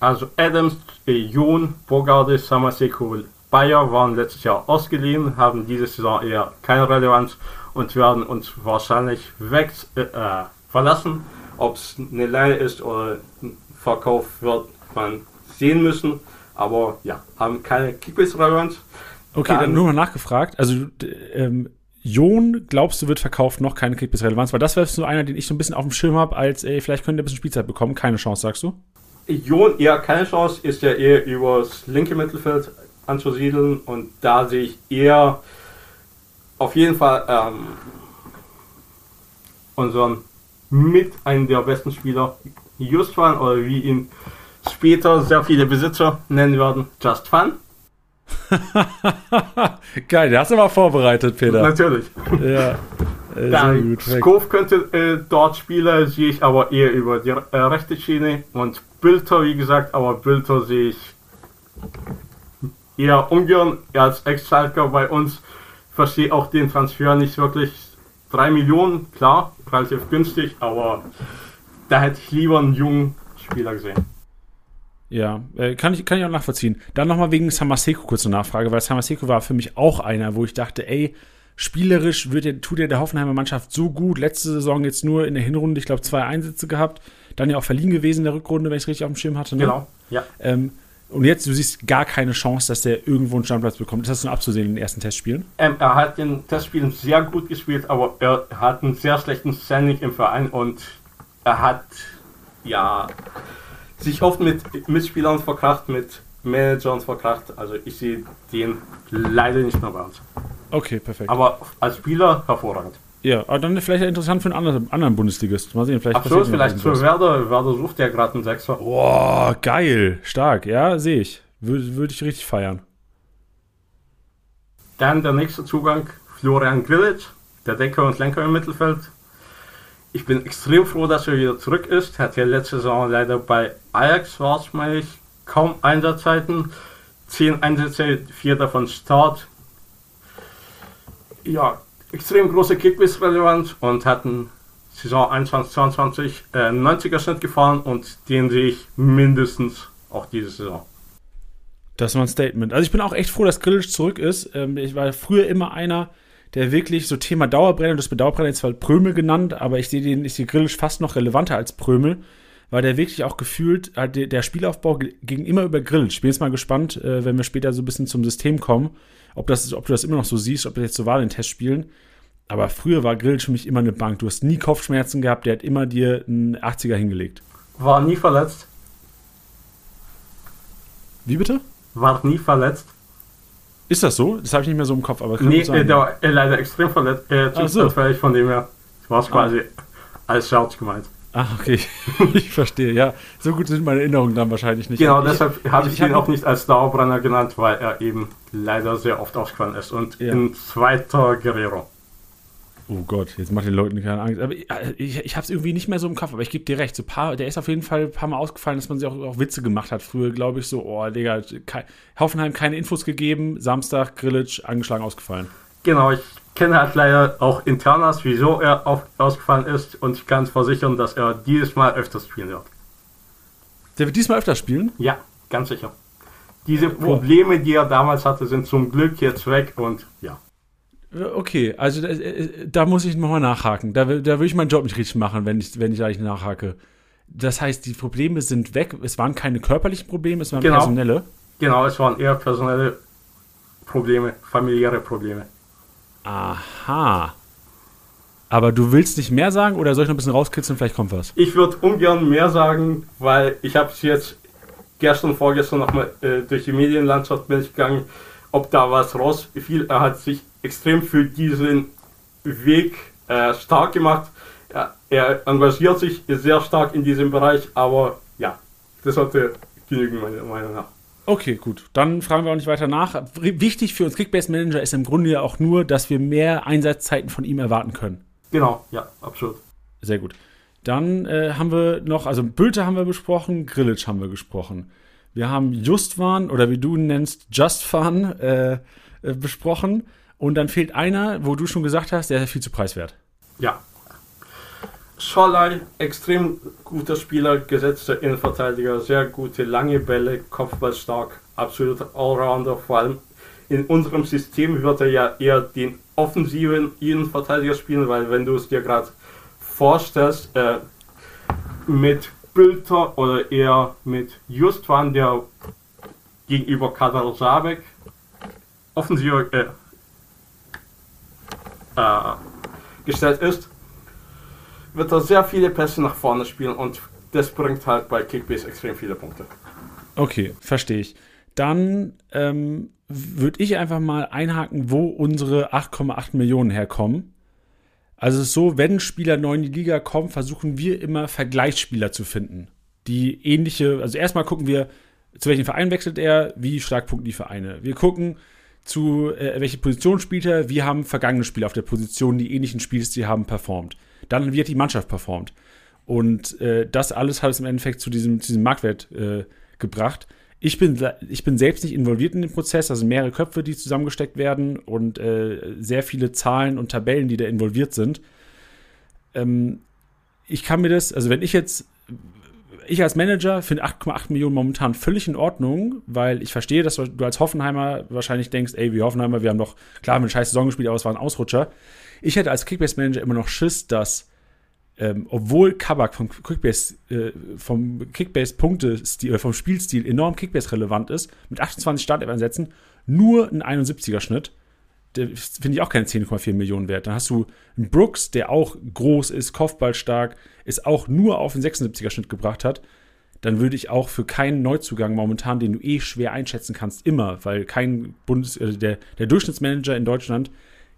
Also Adams, Jon, Bogarde, Samaseko, Bayer waren letztes Jahr ausgeliehen, haben diese Saison eher keine Relevanz und werden uns wahrscheinlich weg äh, äh verlassen. Ob es eine Leihe ist oder ein Verkauf wird man sehen müssen. Aber ja, haben keine Kickbase-Relevanz. Okay, dann, dann, nur mal nachgefragt. Also, ähm, Jon, glaubst du, wird verkauft, noch keine Kickbase-Relevanz? Weil das wäre so einer, den ich so ein bisschen auf dem Schirm habe, als, ey, vielleicht könnte er ein bisschen Spielzeit bekommen. Keine Chance, sagst du? Jon, eher keine Chance, ist ja eher übers linke Mittelfeld anzusiedeln und da sehe ich eher auf jeden Fall ähm, unseren mit einem der besten Spieler Just Fun oder wie ihn später sehr viele Besitzer nennen werden, Just Fun. *laughs* Geil, der hast du mal vorbereitet, Peter. Natürlich. Ja. *laughs* Äh, Dann Skov könnte äh, dort spielen, sehe ich aber eher über die äh, rechte Schiene und Bilder, wie gesagt, aber Bilder sehe ich eher ungern als Ex-Schalker bei uns. Verstehe auch den Transfer nicht wirklich. 3 Millionen, klar, relativ günstig, aber da hätte ich lieber einen jungen Spieler gesehen. Ja, äh, kann, ich, kann ich auch nachvollziehen. Dann nochmal wegen Samaseko kurze Nachfrage, weil Samaseko war für mich auch einer, wo ich dachte, ey, spielerisch wird der, tut er der Hoffenheimer Mannschaft so gut. Letzte Saison jetzt nur in der Hinrunde, ich glaube, zwei Einsätze gehabt. Dann ja auch verliehen gewesen in der Rückrunde, wenn ich es richtig auf dem Schirm hatte. Ne? Genau, ja. Ähm, und jetzt, du siehst gar keine Chance, dass der irgendwo einen Standplatz bekommt. Ist das nur abzusehen in den ersten Testspielen? Ähm, er hat in den Testspielen sehr gut gespielt, aber er hat einen sehr schlechten Standing im Verein und er hat ja sich oft mit Mitspielern verkracht, mit Managern verkracht. Also ich sehe den leider nicht mehr bei uns. Okay, perfekt. Aber als Spieler hervorragend. Ja, aber dann vielleicht interessant für einen anderen, anderen Bundesligist. Mal sehen, vielleicht Absolut, vielleicht für Werder. Werder sucht ja gerade einen Sechser. Boah, geil, stark. Ja, sehe ich. Würde würd ich richtig feiern. Dann der nächste Zugang, Florian Grillitsch, der Decker und Lenker im Mittelfeld. Ich bin extrem froh, dass er wieder zurück ist. Hat ja letzte Saison leider bei Ajax, war es, meine ich, kaum Einsatzzeiten. Zehn Einsätze, vier davon Start. Ja, extrem große Kickbiss-Relevanz und hatten Saison 21, 22 äh, 90er Schnitt gefahren und den sehe ich mindestens auch diese Saison. Das war ein Statement. Also ich bin auch echt froh, dass Grillic zurück ist. Ähm, ich war früher immer einer, der wirklich so Thema Dauerbrenner, das Dauerbrenner jetzt zwar Prömel genannt, aber ich sehe den, ich sehe Grillic fast noch relevanter als Prömel, weil der wirklich auch gefühlt, halt der Spielaufbau ging immer über Grillic. Ich bin jetzt mal gespannt, äh, wenn wir später so ein bisschen zum System kommen ob, das, ob du das immer noch so siehst, ob das jetzt so war in den Testspielen. Aber früher war Grill für mich immer eine Bank. Du hast nie Kopfschmerzen gehabt, der hat immer dir einen 80er hingelegt. War nie verletzt. Wie bitte? War nie verletzt. Ist das so? Das habe ich nicht mehr so im Kopf, aber Nee, sein, der war leider extrem verletzt. Äh, so. von dem her. War quasi ah. als Scherz gemeint. Ah, okay. *laughs* ich verstehe, ja. So gut sind meine Erinnerungen dann wahrscheinlich nicht. Genau, deshalb habe ich, ich ihn auch nicht als Dauerbrenner genannt, weil er eben leider sehr oft ausgefallen ist. Und ja. in zweiter Guerrero. Oh Gott, jetzt macht den Leuten keine Angst. Aber ich, ich, ich habe es irgendwie nicht mehr so im Kopf, aber ich gebe dir recht. So paar, der ist auf jeden Fall ein paar Mal ausgefallen, dass man sich auch, auch Witze gemacht hat. Früher glaube ich so, oh Digga, kein, Hoffenheim keine Infos gegeben, Samstag, Grillitsch, angeschlagen, ausgefallen. Genau, ich kenne halt leider auch Internas, wieso er auf, ausgefallen ist und ich kann versichern, dass er dieses Mal öfters spielen wird. Der wird diesmal öfter spielen? Ja, ganz sicher. Diese Probleme, die er damals hatte, sind zum Glück jetzt weg und ja. Okay, also da, äh, da muss ich nochmal nachhaken. Da, da würde ich meinen Job nicht richtig machen, wenn ich, wenn ich da nicht nachhake. Das heißt, die Probleme sind weg. Es waren keine körperlichen Probleme, es waren Genau. personelle. Genau, es waren eher personelle Probleme, familiäre Probleme. Aha. Aber du willst nicht mehr sagen oder soll ich noch ein bisschen rauskitzeln? Vielleicht kommt was. Ich würde ungern mehr sagen, weil ich habe es jetzt gestern, vorgestern nochmal äh, durch die Medienlandschaft bin ich gegangen, ob da was rausfiel. Er hat sich extrem für diesen Weg äh, stark gemacht. Er, er engagiert sich sehr stark in diesem Bereich, aber ja, das sollte genügen, meiner Meinung nach. Okay, gut. Dann fragen wir auch nicht weiter nach. Wichtig für uns Kickbase Manager ist im Grunde ja auch nur, dass wir mehr Einsatzzeiten von ihm erwarten können. Genau, ja, absolut. Sehr gut. Dann äh, haben wir noch, also Bülter haben wir besprochen, Grillitsch haben wir gesprochen. Wir haben Justwan oder wie du ihn nennst, Justfan äh, äh, besprochen. Und dann fehlt einer, wo du schon gesagt hast, der ist viel zu preiswert. Ja. Schollei, extrem guter Spieler, gesetzter Innenverteidiger, sehr gute lange Bälle, Kopfballstark, absoluter Allrounder. Vor allem in unserem System wird er ja eher den offensiven Innenverteidiger spielen, weil wenn du es dir gerade vorstellst, äh, mit Bülter oder eher mit Justwan, der gegenüber Kadar Zabek offensiver äh, gestellt ist, wird er sehr viele Pässe nach vorne spielen und das bringt halt bei Kickbase extrem viele Punkte. Okay, verstehe ich. Dann ähm, würde ich einfach mal einhaken, wo unsere 8,8 Millionen herkommen. Also es ist so, wenn Spieler neu in die Liga kommt, versuchen wir immer Vergleichsspieler zu finden. Die ähnliche, also erstmal gucken wir, zu welchem Verein wechselt er, wie stark punkten die Vereine. Wir gucken, zu äh, welche Position spielt er, wie haben vergangene Spieler auf der Position, die ähnlichen Spielstil haben, performt. Dann wird die Mannschaft performt. Und äh, das alles hat es im Endeffekt zu diesem, zu diesem Marktwert äh, gebracht. Ich bin, ich bin selbst nicht involviert in den Prozess, also mehrere Köpfe, die zusammengesteckt werden und äh, sehr viele Zahlen und Tabellen, die da involviert sind. Ähm, ich kann mir das, also wenn ich jetzt, ich als Manager finde 8,8 Millionen momentan völlig in Ordnung, weil ich verstehe, dass du als Hoffenheimer wahrscheinlich denkst, ey, wir Hoffenheimer, wir haben doch, klar, haben eine scheiß Saison gespielt, aber es war ein Ausrutscher. Ich hätte als Kickbase-Manager immer noch Schiss, dass ähm, obwohl Kabak vom Kickbase, äh, vom Kickbase-Punkte-Stil, äh, vom Spielstil enorm Kickbase-relevant ist, mit 28 Startelf-Einsätzen, nur ein 71er-Schnitt, der finde ich auch keine 10,4 Millionen wert. Dann hast du einen Brooks, der auch groß ist, Kopfballstark, ist auch nur auf den 76er-Schnitt gebracht hat. Dann würde ich auch für keinen Neuzugang momentan, den du eh schwer einschätzen kannst, immer, weil kein Bundes, äh, der, der Durchschnittsmanager in Deutschland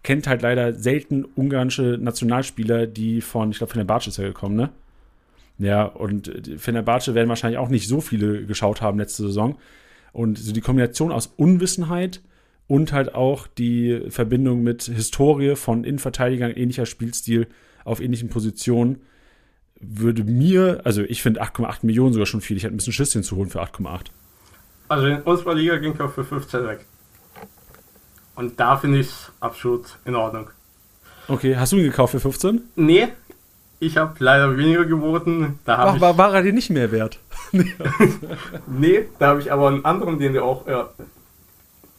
kennt halt leider selten ungarische Nationalspieler, die von, ich glaube, Fenerbahce ist ja gekommen, ne? Ja, und Fenerbahce werden wahrscheinlich auch nicht so viele geschaut haben letzte Saison. Und so die Kombination aus Unwissenheit und halt auch die Verbindung mit Historie von Innenverteidigern ähnlicher Spielstil auf ähnlichen Positionen würde mir, also ich finde 8,8 Millionen sogar schon viel. Ich hätte ein bisschen Schiss hinzuholen für 8,8. Also in unserer Liga ging er für 15 weg. Und da finde ich es absolut in Ordnung. Okay, hast du ihn gekauft für 15? Nee, ich habe leider weniger geboten. Da War, ich, war, war er dir nicht mehr wert? *laughs* Nee, da habe ich aber einen anderen, den du auch äh,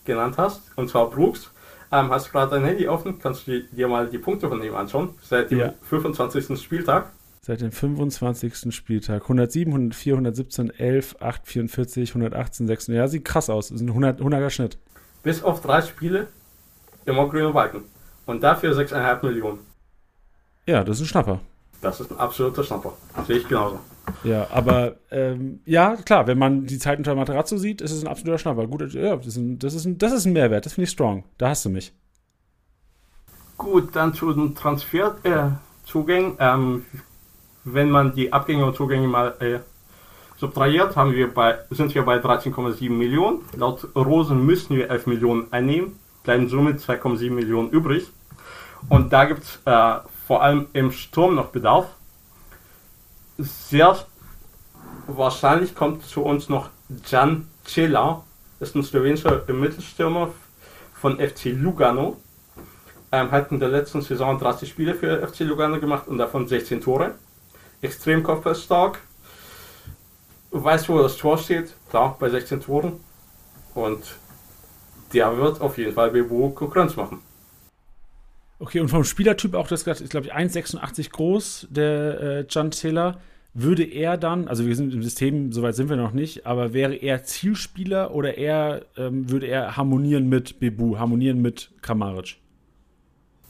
genannt hast, und zwar Brooks. Ähm, hast du gerade dein Handy offen? Kannst du dir mal die Punkte von ihm anschauen? Seit dem Ja. 25. Spieltag. Seit dem 25. Spieltag. 107, 104, 117, 11, 8, 44, 118, 6. Ja, sieht krass aus. Das ist ein 100, 100er Schnitt. Bis auf drei Spiele immer grüne Balken. Und dafür 6,5 Millionen. Ja, das ist ein Schnapper. Das ist ein absoluter Schnapper. Sehe ich genauso. Ja, aber ähm, ja, klar, wenn man die Zeit unter Materazzo sieht, ist es ein absoluter Schnapper. Gut, ja, das ist ein, das ist ein, das ist ein Mehrwert. Das finde ich strong. Da hast du mich. Gut, dann zu den Transferzugängen. Äh, ähm, wenn man die Abgänge und Zugänge mal äh, subtrahiert, haben wir bei, sind wir bei 13,7 Millionen. Laut Rosen müssen wir 11 Millionen einnehmen, bleiben somit 2,7 Millionen übrig. Und da gibt es äh, vor allem im Sturm noch Bedarf. Sehr wahrscheinlich kommt zu uns noch Jan Cela, ist ein slowenischer Mittelstürmer von FC Lugano. Ähm, hat in der letzten Saison 30 Spiele für FC Lugano gemacht und davon 16 Tore. Extrem kopfballstark. Weiß, wo das Tor steht, klar, bei 16 Toren. Und der wird auf jeden Fall Bebo Konkurrenz machen. Okay, und vom Spielertyp auch, das ist, glaube ich, 1,86 groß, der äh, Can Taylor. Würde er dann, also wir sind im System, soweit sind wir noch nicht, aber wäre er Zielspieler oder er, ähm, würde er harmonieren mit Bebu, harmonieren mit Kramaric?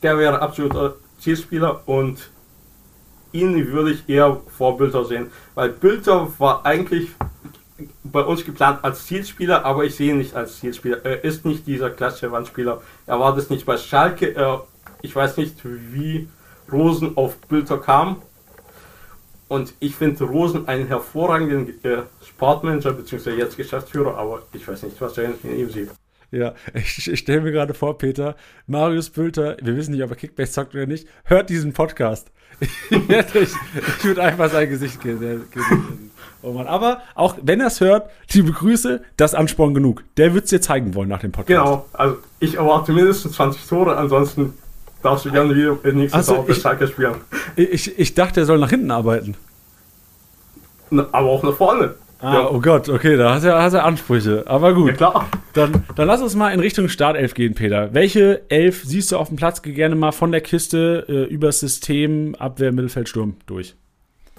Der wäre absoluter Zielspieler und ihn würde ich eher vor Bülter sehen, weil Bülter war eigentlich bei uns geplant als Zielspieler, aber ich sehe ihn nicht als Zielspieler. Er ist nicht dieser klassische Wandspieler. Er war das nicht bei Schalke. Er, ich weiß nicht, wie Rosen auf Bülter kam. Und ich finde Rosen einen hervorragenden äh, Sportmanager, beziehungsweise jetzt Geschäftsführer, aber ich weiß nicht, was er in ihm sieht. Ja, ich, ich stelle mir gerade vor, Peter, Marius Bülter, wir wissen nicht, ob er Kickbase zockt oder nicht, hört diesen Podcast. *laughs* ich, ich würde einfach sein Gesicht gehen. Oh Mann. Aber auch wenn er es hört, liebe Grüße, das Ansporn genug. Der wird es dir zeigen wollen nach dem Podcast. Genau, also ich erwarte mindestens 20 Tore, ansonsten darfst du gerne wieder Also, auf der ich- Schalke spielen. Ich, ich dachte, er soll nach hinten arbeiten. Na, Aber auch nach vorne. Ah, ja. oh Gott, okay, da hat er, hat er Ansprüche. Aber ja, gut, klar. dann, dann lass uns mal in Richtung Startelf gehen, Peter. Welche Elf siehst du auf dem Platz? Geh gerne mal von der Kiste äh, übers System, Abwehr, Mittelfeld, Sturm durch.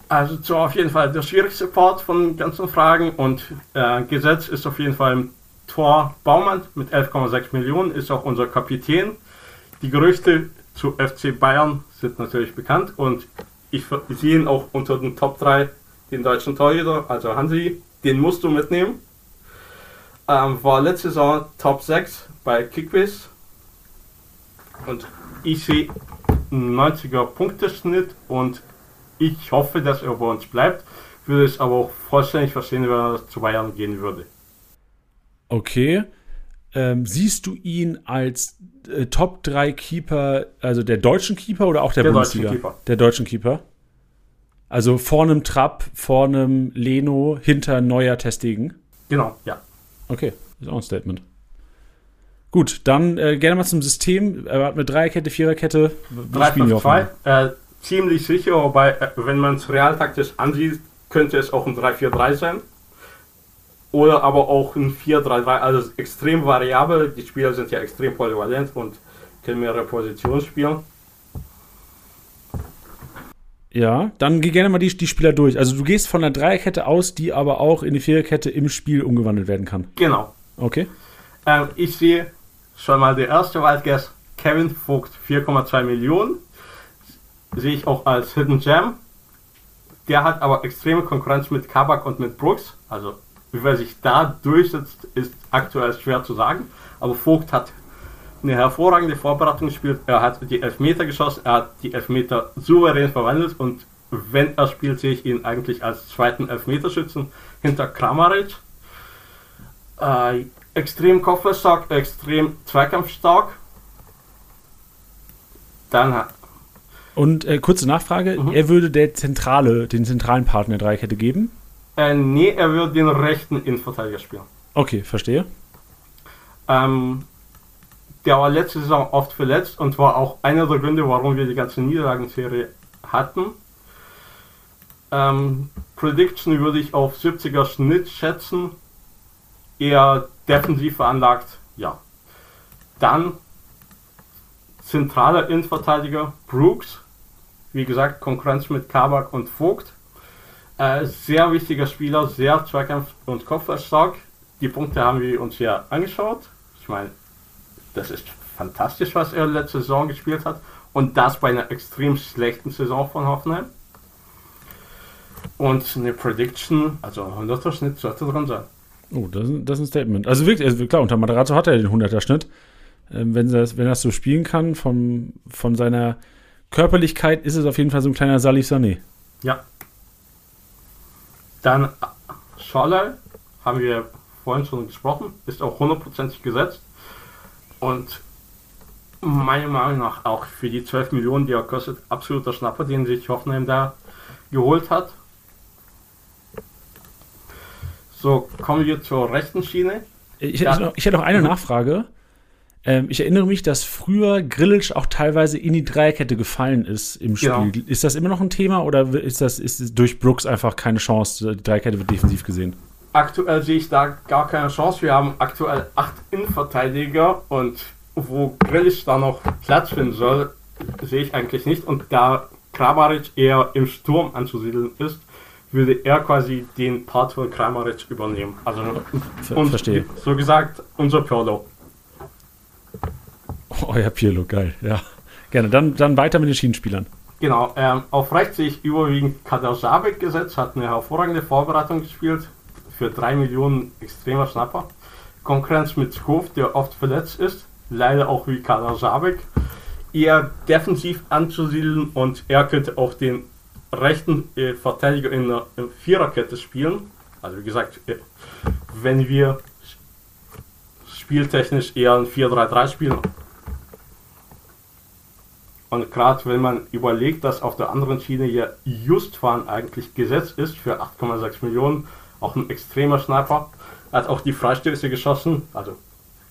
Also so auf jeden Fall der schwierigste Part von ganzen Fragen und äh, Gesetz ist auf jeden Fall Tor Baumann mit 11,6 Millionen, ist auch unser Kapitän. Die Gerüchte zu FC Bayern sind natürlich bekannt und ich sehe ihn auch unter den Top 3 den deutschen Torhüter, also Hansi, den musst du mitnehmen. Ähm, war letzte Saison Top 6 bei Kickbiss und ich sehe einen 90er Punkteschnitt und ich hoffe, dass er bei uns bleibt. Würde es aber auch vollständig verstehen, wenn er zu Bayern gehen würde. Okay. Ähm, siehst du ihn als äh, Top 3 Keeper, also der deutschen Keeper oder auch der, Der Bundesliga? deutschen Keeper. Der deutschen Keeper. Also vor einem Trapp, vor einem Leno, hinter Neuer Testegen. Genau, ja. Okay, ist auch ein Statement. Gut, dann äh, gerne mal zum System. Er hat mit Dreierkette, Viererkette. Wie 3 spielen wir 5 auf 2, äh, ziemlich sicher, wobei, äh, wenn man es realtaktisch ansieht, könnte es auch ein 3-4-3 sein. Oder aber auch ein 4-3-3, also extrem variabel. Die Spieler sind ja extrem polyvalent und können mehrere Positionen spielen. Ja, dann geh gerne mal die, die Spieler durch. Also du gehst von der Dreierkette aus, die aber auch in die Viererkette im Spiel umgewandelt werden kann. Genau. Okay. Ähm, ich sehe schon mal der erste Wildguess, Kevin Vogt, 4,2 Millionen. Sehe ich auch als Hidden Gem. Der hat aber extreme Konkurrenz mit Kabak und mit Brooks. Also, wie er sich da durchsetzt, ist aktuell schwer zu sagen. Aber Vogt hat eine hervorragende Vorbereitung gespielt. Er hat die Elfmeter geschossen, er hat die Elfmeter souverän verwandelt und wenn er spielt, sehe ich ihn eigentlich als zweiten Elfmeterschützen hinter Kramaric. Äh, extrem kopfballstark, extrem zweikampfstark. Dann hat Und äh, kurze Nachfrage: Mhm. Er würde der zentrale, den zentralen Partner der Dreierkette geben? äh, nee, er wird den rechten Innenverteidiger spielen. Okay, verstehe. Ähm, der war letzte Saison oft verletzt und war auch einer der Gründe, warum wir die ganze Niederlagenserie hatten. Ähm, Prediction würde ich auf 70er Schnitt schätzen. Eher defensiv veranlagt, ja. Dann zentraler Innenverteidiger Brooks. Wie gesagt, Konkurrenz mit Kabak und Vogt. Äh, sehr wichtiger Spieler, sehr zweikampf- und kopfballstark. Die Punkte haben wir uns ja angeschaut. Ich meine, das ist fantastisch, was er letzte Saison gespielt hat. Und das bei einer extrem schlechten Saison von Hoffenheim. Und eine Prediction, also 100er Schnitt sollte drin sein. Oh, das, ist- das ist ein Statement. Also wirklich, also klar, unter Moderator hat er den 100er-Schnitt. Ähm, wenn, das, wenn er das so spielen kann, vom, von seiner Körperlichkeit, ist es auf jeden Fall so ein kleiner Salih Sané. Ja. Dann Scholler, haben wir vorhin schon gesprochen, ist auch hundertprozentig gesetzt. Und meiner Meinung nach auch für die 12 Millionen, die er kostet, absoluter Schnapper, den sich Hoffenheim da geholt hat. So, kommen wir zur rechten Schiene. Ich, Ja. hätte noch, ich hätte noch eine Mhm. Nachfrage. Ähm, ich erinnere mich, dass früher Grillitsch auch teilweise in die Dreierkette gefallen ist im Spiel. Genau. Ist das immer noch ein Thema oder ist das ist durch Brooks einfach keine Chance? Die Dreierkette wird defensiv gesehen. Aktuell sehe ich da gar keine Chance. Wir haben aktuell acht Innenverteidiger und wo Grillisch da noch Platz finden soll, sehe ich eigentlich nicht. Und da Kramaric eher im Sturm anzusiedeln ist, würde er quasi den Part von Kramaric übernehmen. Also Ver und, verstehe. so gesagt, unser Pirlo. Oh ja, Pirlo, geil. Ja, gerne. Dann, dann weiter mit den Schienenspielern. Genau, ähm, auf rechts sehe ich überwiegend Kader Sabek gesetzt, hat eine hervorragende Vorbereitung gespielt, für 3 Millionen extremer Schnapper. Konkurrenz mit Hof, der oft verletzt ist, leider auch wie Kader Sabek. Eher defensiv anzusiedeln und er könnte auch den rechten äh, Verteidiger in der Viererkette spielen. Also wie gesagt, äh, wenn wir spieltechnisch eher ein 4-3-3 spielen, und gerade wenn man überlegt, dass auf der anderen Schiene ja Justfahren eigentlich gesetzt ist für 8,6 Millionen, auch ein extremer Sniper, hat auch die Freistöße geschossen, also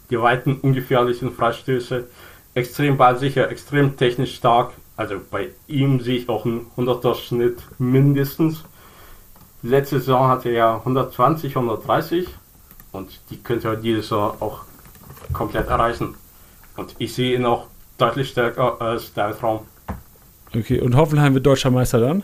die weiten, ungefährlichen Freistöße, extrem ballsicher, extrem technisch stark. Also bei ihm sehe ich auch einen 100er Schnitt mindestens. Letzte Saison hatte er 120, 130 und die könnte er dieses Jahr auch komplett erreichen. Und ich sehe ihn auch deutlich stärker als der Traum. Okay, und Hoffenheim wird deutscher Meister dann?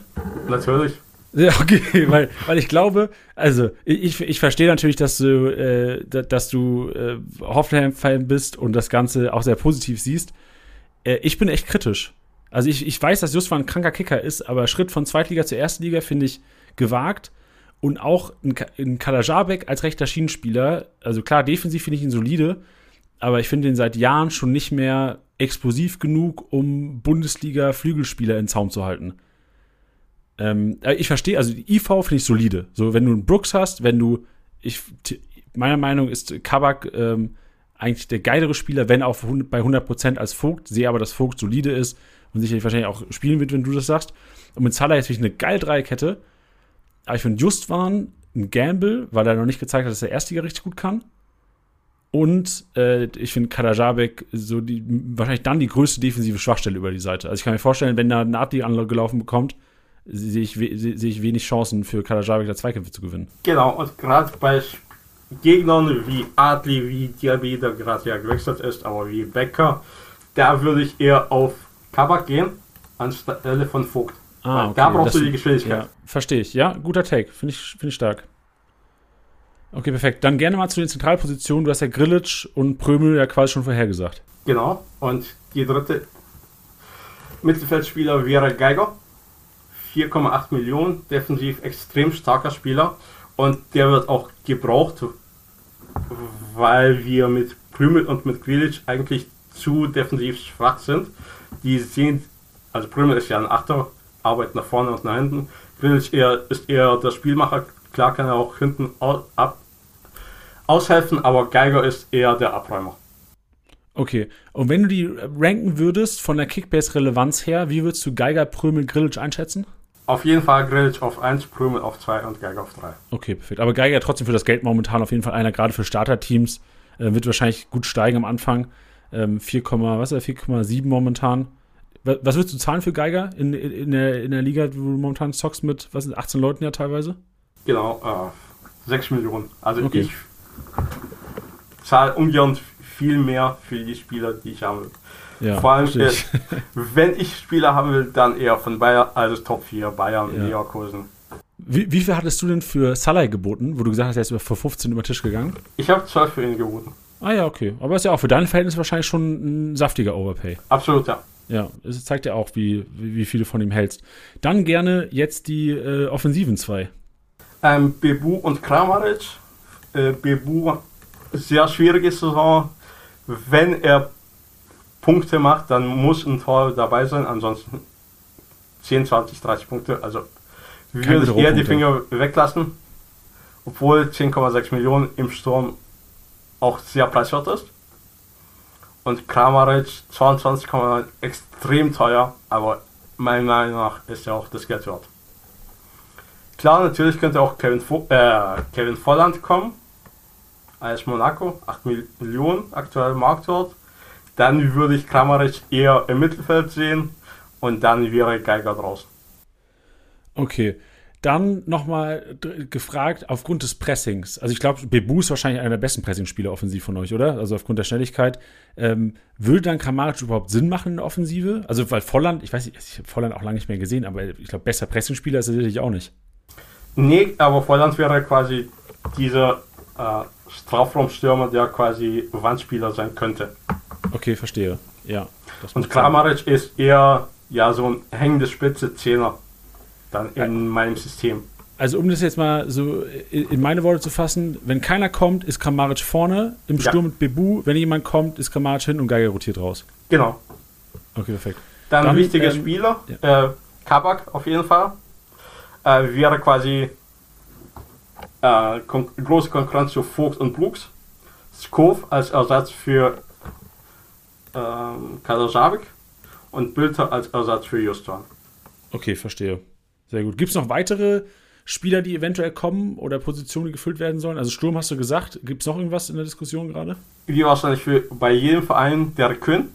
Natürlich. Ja, okay, *laughs* weil, weil ich glaube, also ich, ich verstehe natürlich, dass du, äh, dass du äh, Hoffenheim-Fan bist und das Ganze auch sehr positiv siehst. Äh, ich bin echt kritisch. Also ich, ich weiß, dass Justwan ein kranker Kicker ist, aber Schritt von Zweitliga zur ersten Liga finde ich gewagt. Und auch ein, ein Kalajabek als rechter Schienenspieler, also klar, defensiv finde ich ihn solide, aber ich finde ihn seit Jahren schon nicht mehr explosiv genug, um Bundesliga-Flügelspieler in Zaum zu halten. Ähm, ich verstehe, also die IV finde ich solide. So, wenn du einen Brooks hast, wenn du, ich, meiner Meinung ist Kabak ähm, eigentlich der geilere Spieler, wenn auch bei 100% als Vogt, sehe aber, dass Vogt solide ist und sicherlich wahrscheinlich auch spielen wird, wenn du das sagst. Und mit Salah jetzt finde ich eine geile Dreikette. Aber ich finde Justwan ein Gamble, weil er noch nicht gezeigt hat, dass er Erstliga richtig gut kann. Und äh, ich finde Kadajabek so die, wahrscheinlich dann die größte defensive Schwachstelle über die Seite. Also ich kann mir vorstellen, wenn da ein Adli angelaufen bekommt, sehe ich, sehe ich wenig Chancen für Kadajabek da Zweikämpfe zu gewinnen. Genau, und gerade bei Gegnern wie Adli, wie Diaby, der gerade ja gewechselt ist, aber wie Becker, da würde ich eher auf Kabak gehen, anstelle von Vogt. Ah, okay. Da brauchst das, du die Geschwindigkeit. Ja, verstehe ich. Ja, guter Take. Finde ich, find ich stark. Okay, perfekt. Dann gerne mal zu den Zentralpositionen. Du hast ja Grillitsch und Prömel ja quasi schon vorhergesagt. Genau. Und die dritte Mittelfeldspieler wäre Geiger. 4,8 Millionen, defensiv extrem starker Spieler. Und der wird auch gebraucht, weil wir mit Prümel und mit Grilic eigentlich zu defensiv schwach sind. Die sind, also Prümel ist ja ein Achter, arbeitet nach vorne und nach hinten. Grilic eher, ist eher der Spielmacher, klar kann er auch hinten ab, aushelfen, aber Geiger ist eher der Abräumer. Okay, und wenn du die ranken würdest von der Kickbase-Relevanz her, wie würdest du Geiger, Prömel, Grilic einschätzen? Auf jeden Fall Grilic auf 1, Prömel auf 2 und Geiger auf 3. Okay, perfekt. Aber Geiger trotzdem für das Geld momentan auf jeden Fall einer, gerade für Starterteams, äh, wird wahrscheinlich gut steigen am Anfang. Ähm, 4, was ist 4,7 momentan. Was, was würdest du zahlen für Geiger in, in, in, der, in der Liga, wo du momentan zockst mit, was sind 18 Leuten ja teilweise? Genau, äh, 6 Millionen. Also Okay. ich zahle ungern viel mehr für die Spieler, die ich haben will. Ja, Vor allem, ich. wenn ich Spieler haben will, dann eher von Bayern, also Top 4, Bayern, Ja. Leverkusen. Wie, wie viel hattest du denn für Salah geboten, wo du gesagt hast, er ist über- für 15 über den Tisch gegangen? Ich habe 12 für ihn geboten. Ah ja, okay. Aber ist ja auch für dein Verhältnis wahrscheinlich schon ein saftiger Overpay. Absolut, ja. Ja, es zeigt ja auch, wie, wie, wie viel du von ihm hältst. Dann gerne jetzt die äh, Offensiven zwei. Ähm, Bebu und Kramaric. Äh, Bebu, sehr schwierige Saison. Wenn er Punkte macht, dann muss ein Tor dabei sein. Ansonsten 10, 20, 30 Punkte. Also würde ich eher die. Finger weglassen. Obwohl 10,6 Millionen im Sturm auch sehr preiswert ist. Und Kramaric 22,9 extrem teuer, aber meiner Meinung nach ist er auch das Geld wert. Klar, natürlich könnte auch Kevin, Vo äh, Kevin Volland kommen. Als Monaco, 8 Millionen aktuell Marktwert. Dann würde ich Kramaric eher im Mittelfeld sehen und dann wäre Geiger draußen. Okay. Dann nochmal gefragt, aufgrund des Pressings. Also ich glaube, Bebu ist wahrscheinlich einer der besten Pressingspieler offensiv von euch, oder? Also aufgrund der Schnelligkeit. Ähm, würde dann Kramaric überhaupt Sinn machen in der Offensive? Also weil Volland, ich weiß nicht, ich habe Volland auch lange nicht mehr gesehen, aber ich glaube, besser Pressingspieler ist er sicherlich auch nicht. Nee, aber Volland wäre quasi dieser äh, Strafraumstürmer, der quasi Wandspieler sein könnte. Okay, verstehe. Ja. Und Kramaric ist eher ja so ein hängende Spitze Zehner dann in meinem System. Also um das jetzt mal so in meine Worte zu fassen, wenn keiner kommt, ist Kramaric vorne, im Sturm ja. mit Bebu, wenn jemand kommt, ist Kramaric hin und Geiger rotiert raus. Genau. Okay, perfekt. Dann, Dann wichtiger ähm, Spieler, ja. äh, Kabak auf jeden Fall. Äh, wäre quasi äh, kon große Konkurrenz zu Vogt und Brooks. Skov als Ersatz für ähm, Kadajabek und Bülter als Ersatz für Justwan. Okay, verstehe. Sehr gut. Gibt es noch weitere Spieler, die eventuell kommen oder Positionen, die gefüllt werden sollen? Also Sturm hast du gesagt. Gibt es noch irgendwas in der Diskussion gerade? Wie wahrscheinlich für bei jedem Verein der Kön.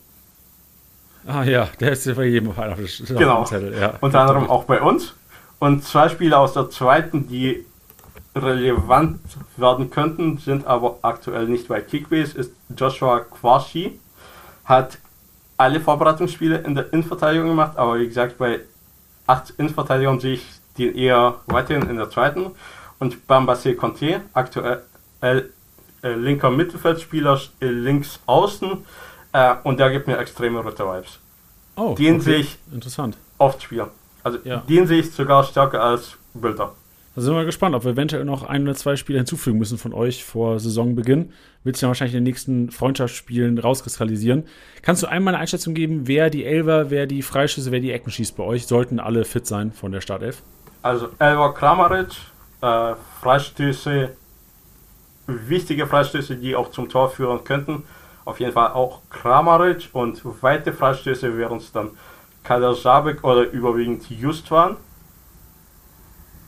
Ah ja, der ist ja bei jedem Verein auf dem genau. Zettel. Ja. Unter anderem auch bei uns. Und zwei Spieler aus der zweiten, die relevant werden könnten, sind aber aktuell nicht bei Kickbase, ist Joshua Quashi. Hat alle Vorbereitungsspiele in der Innenverteidigung gemacht, aber wie gesagt, bei acht Innenverteidigern sehe ich den eher weiterhin in der zweiten. Und Bambassé Conte, aktuell äh, linker Mittelfeldspieler, äh, links außen. Äh, und der gibt mir extreme Ritter-Vibes. Oh, den okay. sehe ich Interessant. oft spielen. Also ja. den sehe ich sogar stärker als Bilder. Da sind wir gespannt, ob wir eventuell noch ein oder zwei Spieler hinzufügen müssen von euch vor Saisonbeginn. Wird sich ja wahrscheinlich in den nächsten Freundschaftsspielen rauskristallisieren. Kannst du einmal eine Einschätzung geben, wer die Elver, wer die Freischüsse, wer die Ecken schießt bei euch? Sollten alle fit sein von der Startelf? Also Elver Kramaric, äh, Freistöße, wichtige Freistöße, die auch zum Tor führen könnten. Auf jeden Fall auch Kramaric und weite Freistöße wären es dann Kader Sabek oder überwiegend Justwan.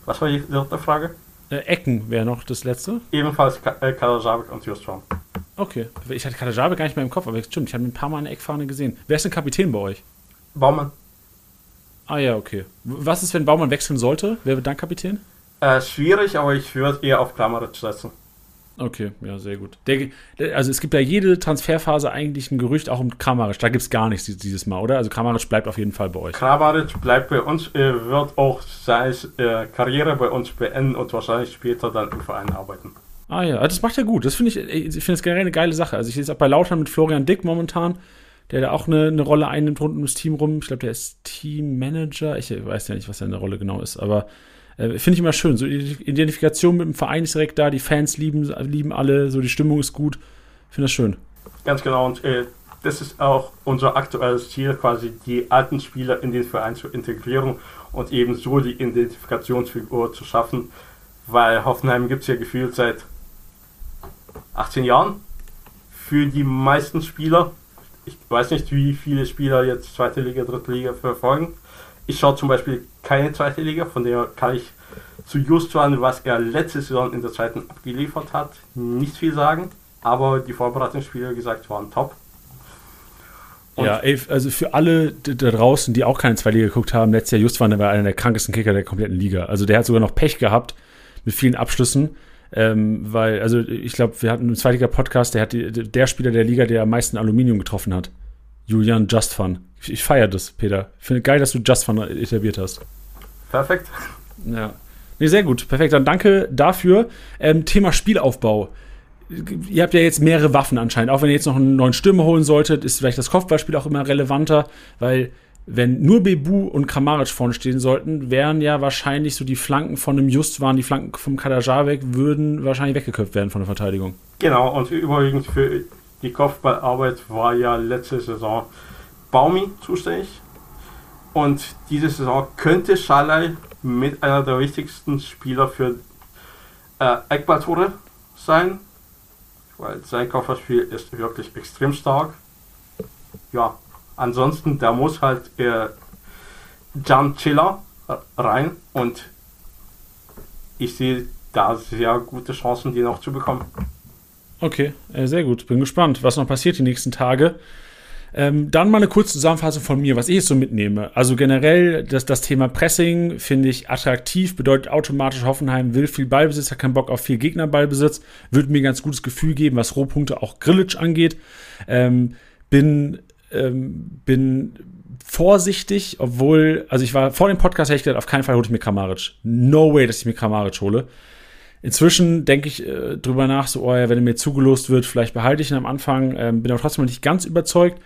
Was war die dritte Frage? Äh, Ecken wäre noch das letzte. Ebenfalls äh, Kalajabek und Justron. Okay. Ich hatte Kalajabek gar nicht mehr im Kopf, aber stimmt, ich habe ein paar Mal eine Eckfahne gesehen. Wer ist denn Kapitän bei euch? Baumann. Ah ja, okay. Was ist, wenn Baumann wechseln sollte? Wer wird dann Kapitän? Äh, schwierig, aber ich würde eher auf Klammeritsch setzen. Okay, ja, sehr gut. Der, also es gibt ja jede Transferphase eigentlich ein Gerücht, auch um Kramaric. Da gibt es gar nichts dieses Mal, oder? Also Kramaric bleibt auf jeden Fall bei euch. Kramaric bleibt bei uns, er wird auch seine äh, Karriere bei uns beenden und wahrscheinlich später dann im Verein arbeiten. Ah ja, das macht er gut. Das finde ich, ich finde es generell eine geile Sache. Also ich sehe es auch bei Lautern mit Florian Dick momentan, der da auch eine, eine Rolle einnimmt rund ums Team rum. Ich glaube, der ist Teammanager. Ich weiß ja nicht, was seine Rolle genau ist, aber äh, Finde ich immer schön. So Identifikation mit dem Verein ist direkt da, die Fans lieben, lieben alle, so die Stimmung ist gut. Finde das schön. Ganz genau. Und äh, das ist auch unser aktuelles Ziel, quasi die alten Spieler in den Verein zu integrieren und eben so die Identifikationsfigur zu schaffen. Weil Hoffenheim gibt es ja gefühlt seit 18 Jahren für die meisten Spieler. Ich weiß nicht, wie viele Spieler jetzt zweite Liga, dritte Liga verfolgen. Ich schaue zum Beispiel keine zweite Liga, von der kann ich zu Justwan, was er letzte Saison in der zweiten abgeliefert hat, nicht viel sagen. Aber die Vorbereitungsspiele, wie gesagt, waren top. Und ja, ey, also für alle da draußen, die auch keine zweite Liga geguckt haben, letztes Jahr Justwan, war einer der krankesten Kicker der kompletten Liga. Also der hat sogar noch Pech gehabt mit vielen Abschlüssen. Ähm, weil, also ich glaube, wir hatten einen Zweitliga-Podcast, der hat die, der Spieler der Liga, der am meisten Aluminium getroffen hat. Julian Justfan. Ich, ich feiere das, Peter. Ich finde geil, dass du Justfan etabliert hast. Perfekt. Ja. Nee, sehr gut. Perfekt. Dann danke dafür. Ähm, Thema Spielaufbau. Ihr habt ja jetzt mehrere Waffen anscheinend. Auch wenn ihr jetzt noch einen neuen Stürmer holen solltet, ist vielleicht das Kopfballspiel auch immer relevanter, weil wenn nur Bebu und Kramaric vorne stehen sollten, wären ja wahrscheinlich so die Flanken von einem Justwan, die Flanken vom Kadajavek würden wahrscheinlich weggeköpft werden von der Verteidigung. Genau, und übrigens für die Kopfballarbeit war ja letzte Saison Baumi zuständig. Und diese Saison könnte Schalay mit einer der wichtigsten Spieler für äh, Eckballtore sein, weil sein Kopfballspiel ist wirklich extrem stark. Ja, ansonsten, da muss halt äh, Jan Chiller rein und ich sehe da sehr gute Chancen, die noch zu bekommen. Okay, äh, sehr gut. Bin gespannt, was noch passiert die nächsten Tage. Ähm, dann mal eine kurze Zusammenfassung von mir, was ich jetzt so mitnehme. Also generell, das, das Thema Pressing finde ich attraktiv, bedeutet automatisch, Hoffenheim will viel Ballbesitz, hat keinen Bock auf viel Gegnerballbesitz, würde mir ein ganz gutes Gefühl geben, was Rohpunkte auch Grillitsch angeht. Ähm, bin, ähm, bin vorsichtig, obwohl, also ich war vor dem Podcast, hätte ich gedacht, auf keinen Fall hole ich mir Kramaric. No way, dass ich mir Kramaric hole. Inzwischen denke ich äh, drüber nach, so, oh ja, wenn er mir zugelost wird, vielleicht behalte ich ihn am Anfang. Ähm, bin aber trotzdem nicht ganz überzeugt.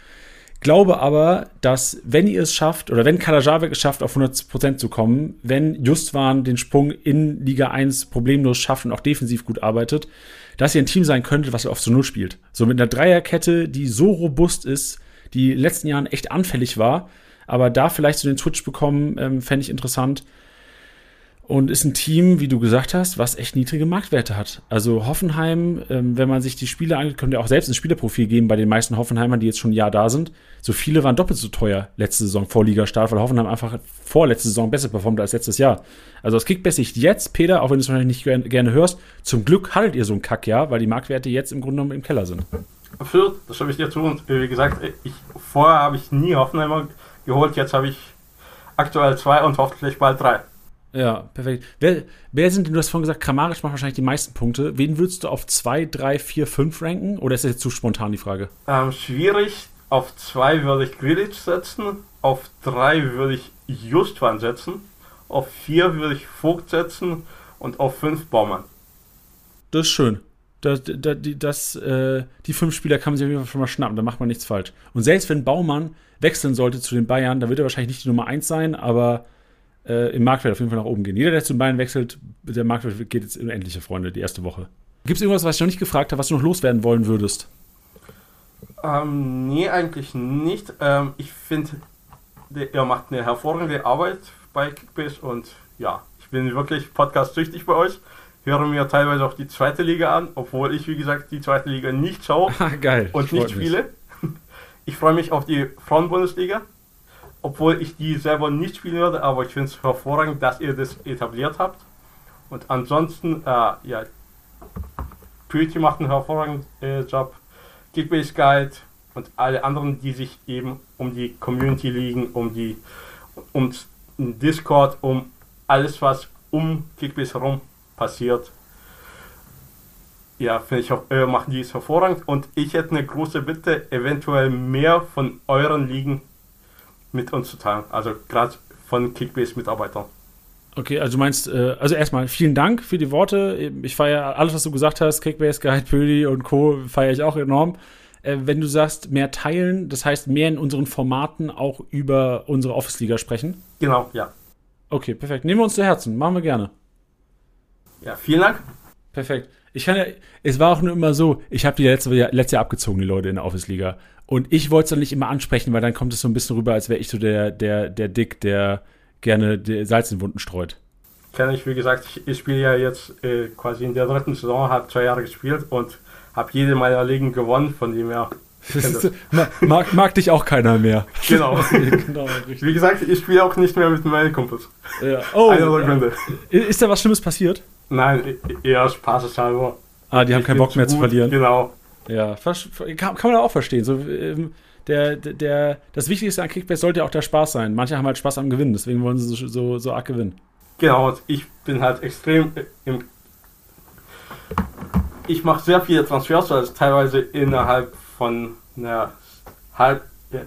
Glaube aber, dass wenn ihr es schafft, oder wenn Kalajavek es schafft, auf 100% zu kommen, wenn Justwan den Sprung in Liga 1 problemlos schafft und auch defensiv gut arbeitet, dass ihr ein Team sein könntet, was auf zu Null spielt. So mit einer Dreierkette, die so robust ist, die in den letzten Jahren echt anfällig war, aber da vielleicht so den Twitch bekommen, ähm, fände ich interessant. Und ist ein Team, wie du gesagt hast, was echt niedrige Marktwerte hat. Also Hoffenheim, ähm, wenn man sich die Spiele angeht, könnt ihr auch selbst ein Spielerprofil geben bei den meisten Hoffenheimern, die jetzt schon ein Jahr da sind. So viele waren doppelt so teuer letzte Saison vor Ligastart, weil Hoffenheim einfach vorletzte Saison besser performt als letztes Jahr. Also das Kickbase jetzt, Peter, auch wenn du es wahrscheinlich nicht gerne hörst, zum Glück haltet ihr so Kack, ja, weil die Marktwerte jetzt im Grunde genommen im Keller sind. Absolut, das habe ich dir zu. Und wie gesagt, ich, vorher habe ich nie Hoffenheimer geholt, jetzt habe ich aktuell zwei und hoffentlich bald drei. Ja, perfekt. Wer, wer sind denn, du hast vorhin gesagt, Kramaric macht wahrscheinlich die meisten Punkte. Wen würdest du auf 2, 3, 4, 5 ranken? Oder ist das jetzt zu spontan die Frage? Ähm, schwierig. Auf 2 würde ich Grilic setzen. Auf 3 würde ich Justwan setzen. Auf 4 würde ich Vogt setzen. Und auf 5 Baumann. Das ist schön. Das, das, die, das, äh, die fünf Spieler kann man sich auf jeden Fall schon mal schnappen, da macht man nichts falsch. Und selbst wenn Baumann wechseln sollte zu den Bayern, dann wird er wahrscheinlich nicht die Nummer 1 sein, aber äh, im Marktwert auf jeden Fall nach oben gehen. Jeder, der zu den Bayern wechselt, der Marktwert geht jetzt unendliche Freunde, die erste Woche. Gibt es irgendwas, was ich noch nicht gefragt habe, was du noch loswerden wollen würdest? Ähm, nee, eigentlich nicht. Ähm, ich finde, er macht eine hervorragende Arbeit bei Kickbase und ja, ich bin wirklich podcast-süchtig bei euch. Höre mir teilweise auch die zweite Liga an, obwohl ich, wie gesagt, die zweite Liga nicht schaue *laughs* Geil, und nicht spiele. Ich freue mich auf die Frauenbundesliga obwohl ich die selber nicht spielen würde, aber ich finde es hervorragend, dass ihr das etabliert habt. Und ansonsten, äh, ja, Pöti macht einen hervorragenden äh, Job, Kickbase Guide und alle anderen, die sich eben um die Community liegen, um die, um Discord, um alles, was um Kickbase herum passiert. Ja, finde ich, äh, machen die es hervorragend. Und ich hätte eine große Bitte, eventuell mehr von euren Ligen mit uns zu teilen. Also gerade von Kickbase-Mitarbeitern. Okay, also du meinst, äh, also erstmal vielen Dank für die Worte. Ich feiere alles, was du gesagt hast, Kickbase, Guide, Pöli und Co. feiere ich auch enorm. Äh, wenn du sagst, mehr teilen, das heißt mehr in unseren Formaten auch über unsere Office-Liga sprechen? Genau, ja. Okay, perfekt. Nehmen wir uns zu Herzen. Machen wir gerne. Ja, vielen Dank. Perfekt. Ich kann ja, es war auch nur immer so, ich habe die letzte, letzte Jahr abgezogen, die Leute in der Office-Liga. Und ich wollte es dann nicht immer ansprechen, weil dann kommt es so ein bisschen rüber, als wäre ich so der, der, der Dick, der gerne Salz in Wunden streut. Kenne ich, wie gesagt, ich, ich spiele ja jetzt äh, quasi in der dritten Saison, habe zwei Jahre gespielt und habe jede meiner Ligen gewonnen, von dem her. mag, mag dich auch keiner mehr. *laughs* Genau. *laughs* genau wie gesagt, ich spiele auch nicht mehr mit meinen Kumpels. Ja. Oh, Gründe. Ist da was Schlimmes passiert? Nein, e-, eher spaßeshalber. Ah, die haben ich keinen Bock mehr zu verlieren. Genau. Ja, kann, kann man auch verstehen. So, ähm, der, der, das Wichtigste an Kickbase sollte ja auch der Spaß sein. Manche haben halt Spaß am Gewinnen, deswegen wollen sie so, so, so arg gewinnen. Genau, und ich bin halt extrem im. Ich mache sehr viele Transfers, also teilweise innerhalb von einer Halb,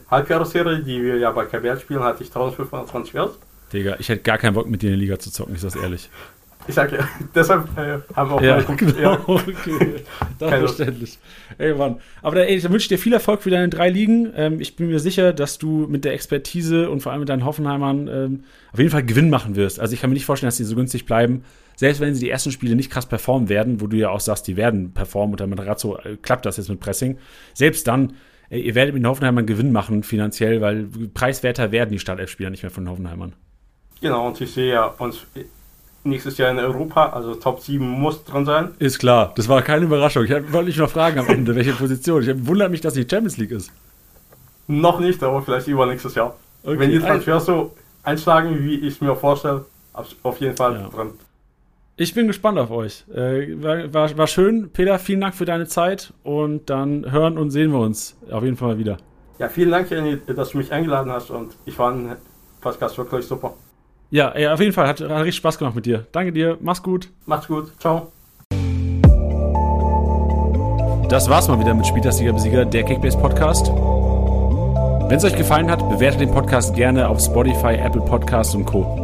Halbjahresserie, die wir ja bei KBL spielen, hatte ich 1500 Transfers. Digga, ich hätte gar keinen Bock mit dir in die Liga zu zocken, ist das ehrlich. Ich sag ja, *laughs* deshalb äh, haben wir auch ja, genau, *laughs* okay. Das verständlich. Ey, Mann. Aber da, ey, dann wünsche ich dir viel Erfolg für deine drei Ligen. Ähm, ich bin mir sicher, dass du mit der Expertise und vor allem mit deinen Hoffenheimern ähm, auf jeden Fall Gewinn machen wirst. Also ich kann mir nicht vorstellen, dass die so günstig bleiben. Selbst wenn sie die ersten Spiele nicht krass performen werden, wo du ja auch sagst, die werden performen und dann mit Razzo äh, klappt das jetzt mit Pressing. Selbst dann, ey, ihr werdet mit den Hoffenheimern Gewinn machen finanziell, weil preiswerter werden die Startelf-Spieler nicht mehr von den Hoffenheimern. Genau, und ich sehe ja uns nächstes Jahr in Europa, also Top 7 muss drin sein. Ist klar, das war keine Überraschung. Ich wollte dich noch fragen am Ende, welche Position. Ich wundert mich, dass die Champions League ist. Noch nicht, aber vielleicht übernächstes Jahr. Okay. Wenn die Transfers so einschlagen, wie ich mir vorstelle, auf jeden Fall ja. drin. Ich bin gespannt auf euch. Äh, war, war, war schön. Peter, vielen Dank für deine Zeit und dann hören und sehen wir uns auf jeden Fall mal wieder. Ja, vielen Dank, Jenny, dass du mich eingeladen hast und ich fand Podcast wirklich super. Ja, ja, auf jeden Fall. Hat, hat richtig Spaß gemacht mit dir. Danke dir. Mach's gut. Macht's gut. Ciao. Das war's mal wieder mit Spieltastiger Besieger, der Kickbase Podcast. Wenn es euch gefallen hat, bewertet den Podcast gerne auf Spotify, Apple Podcasts und Co.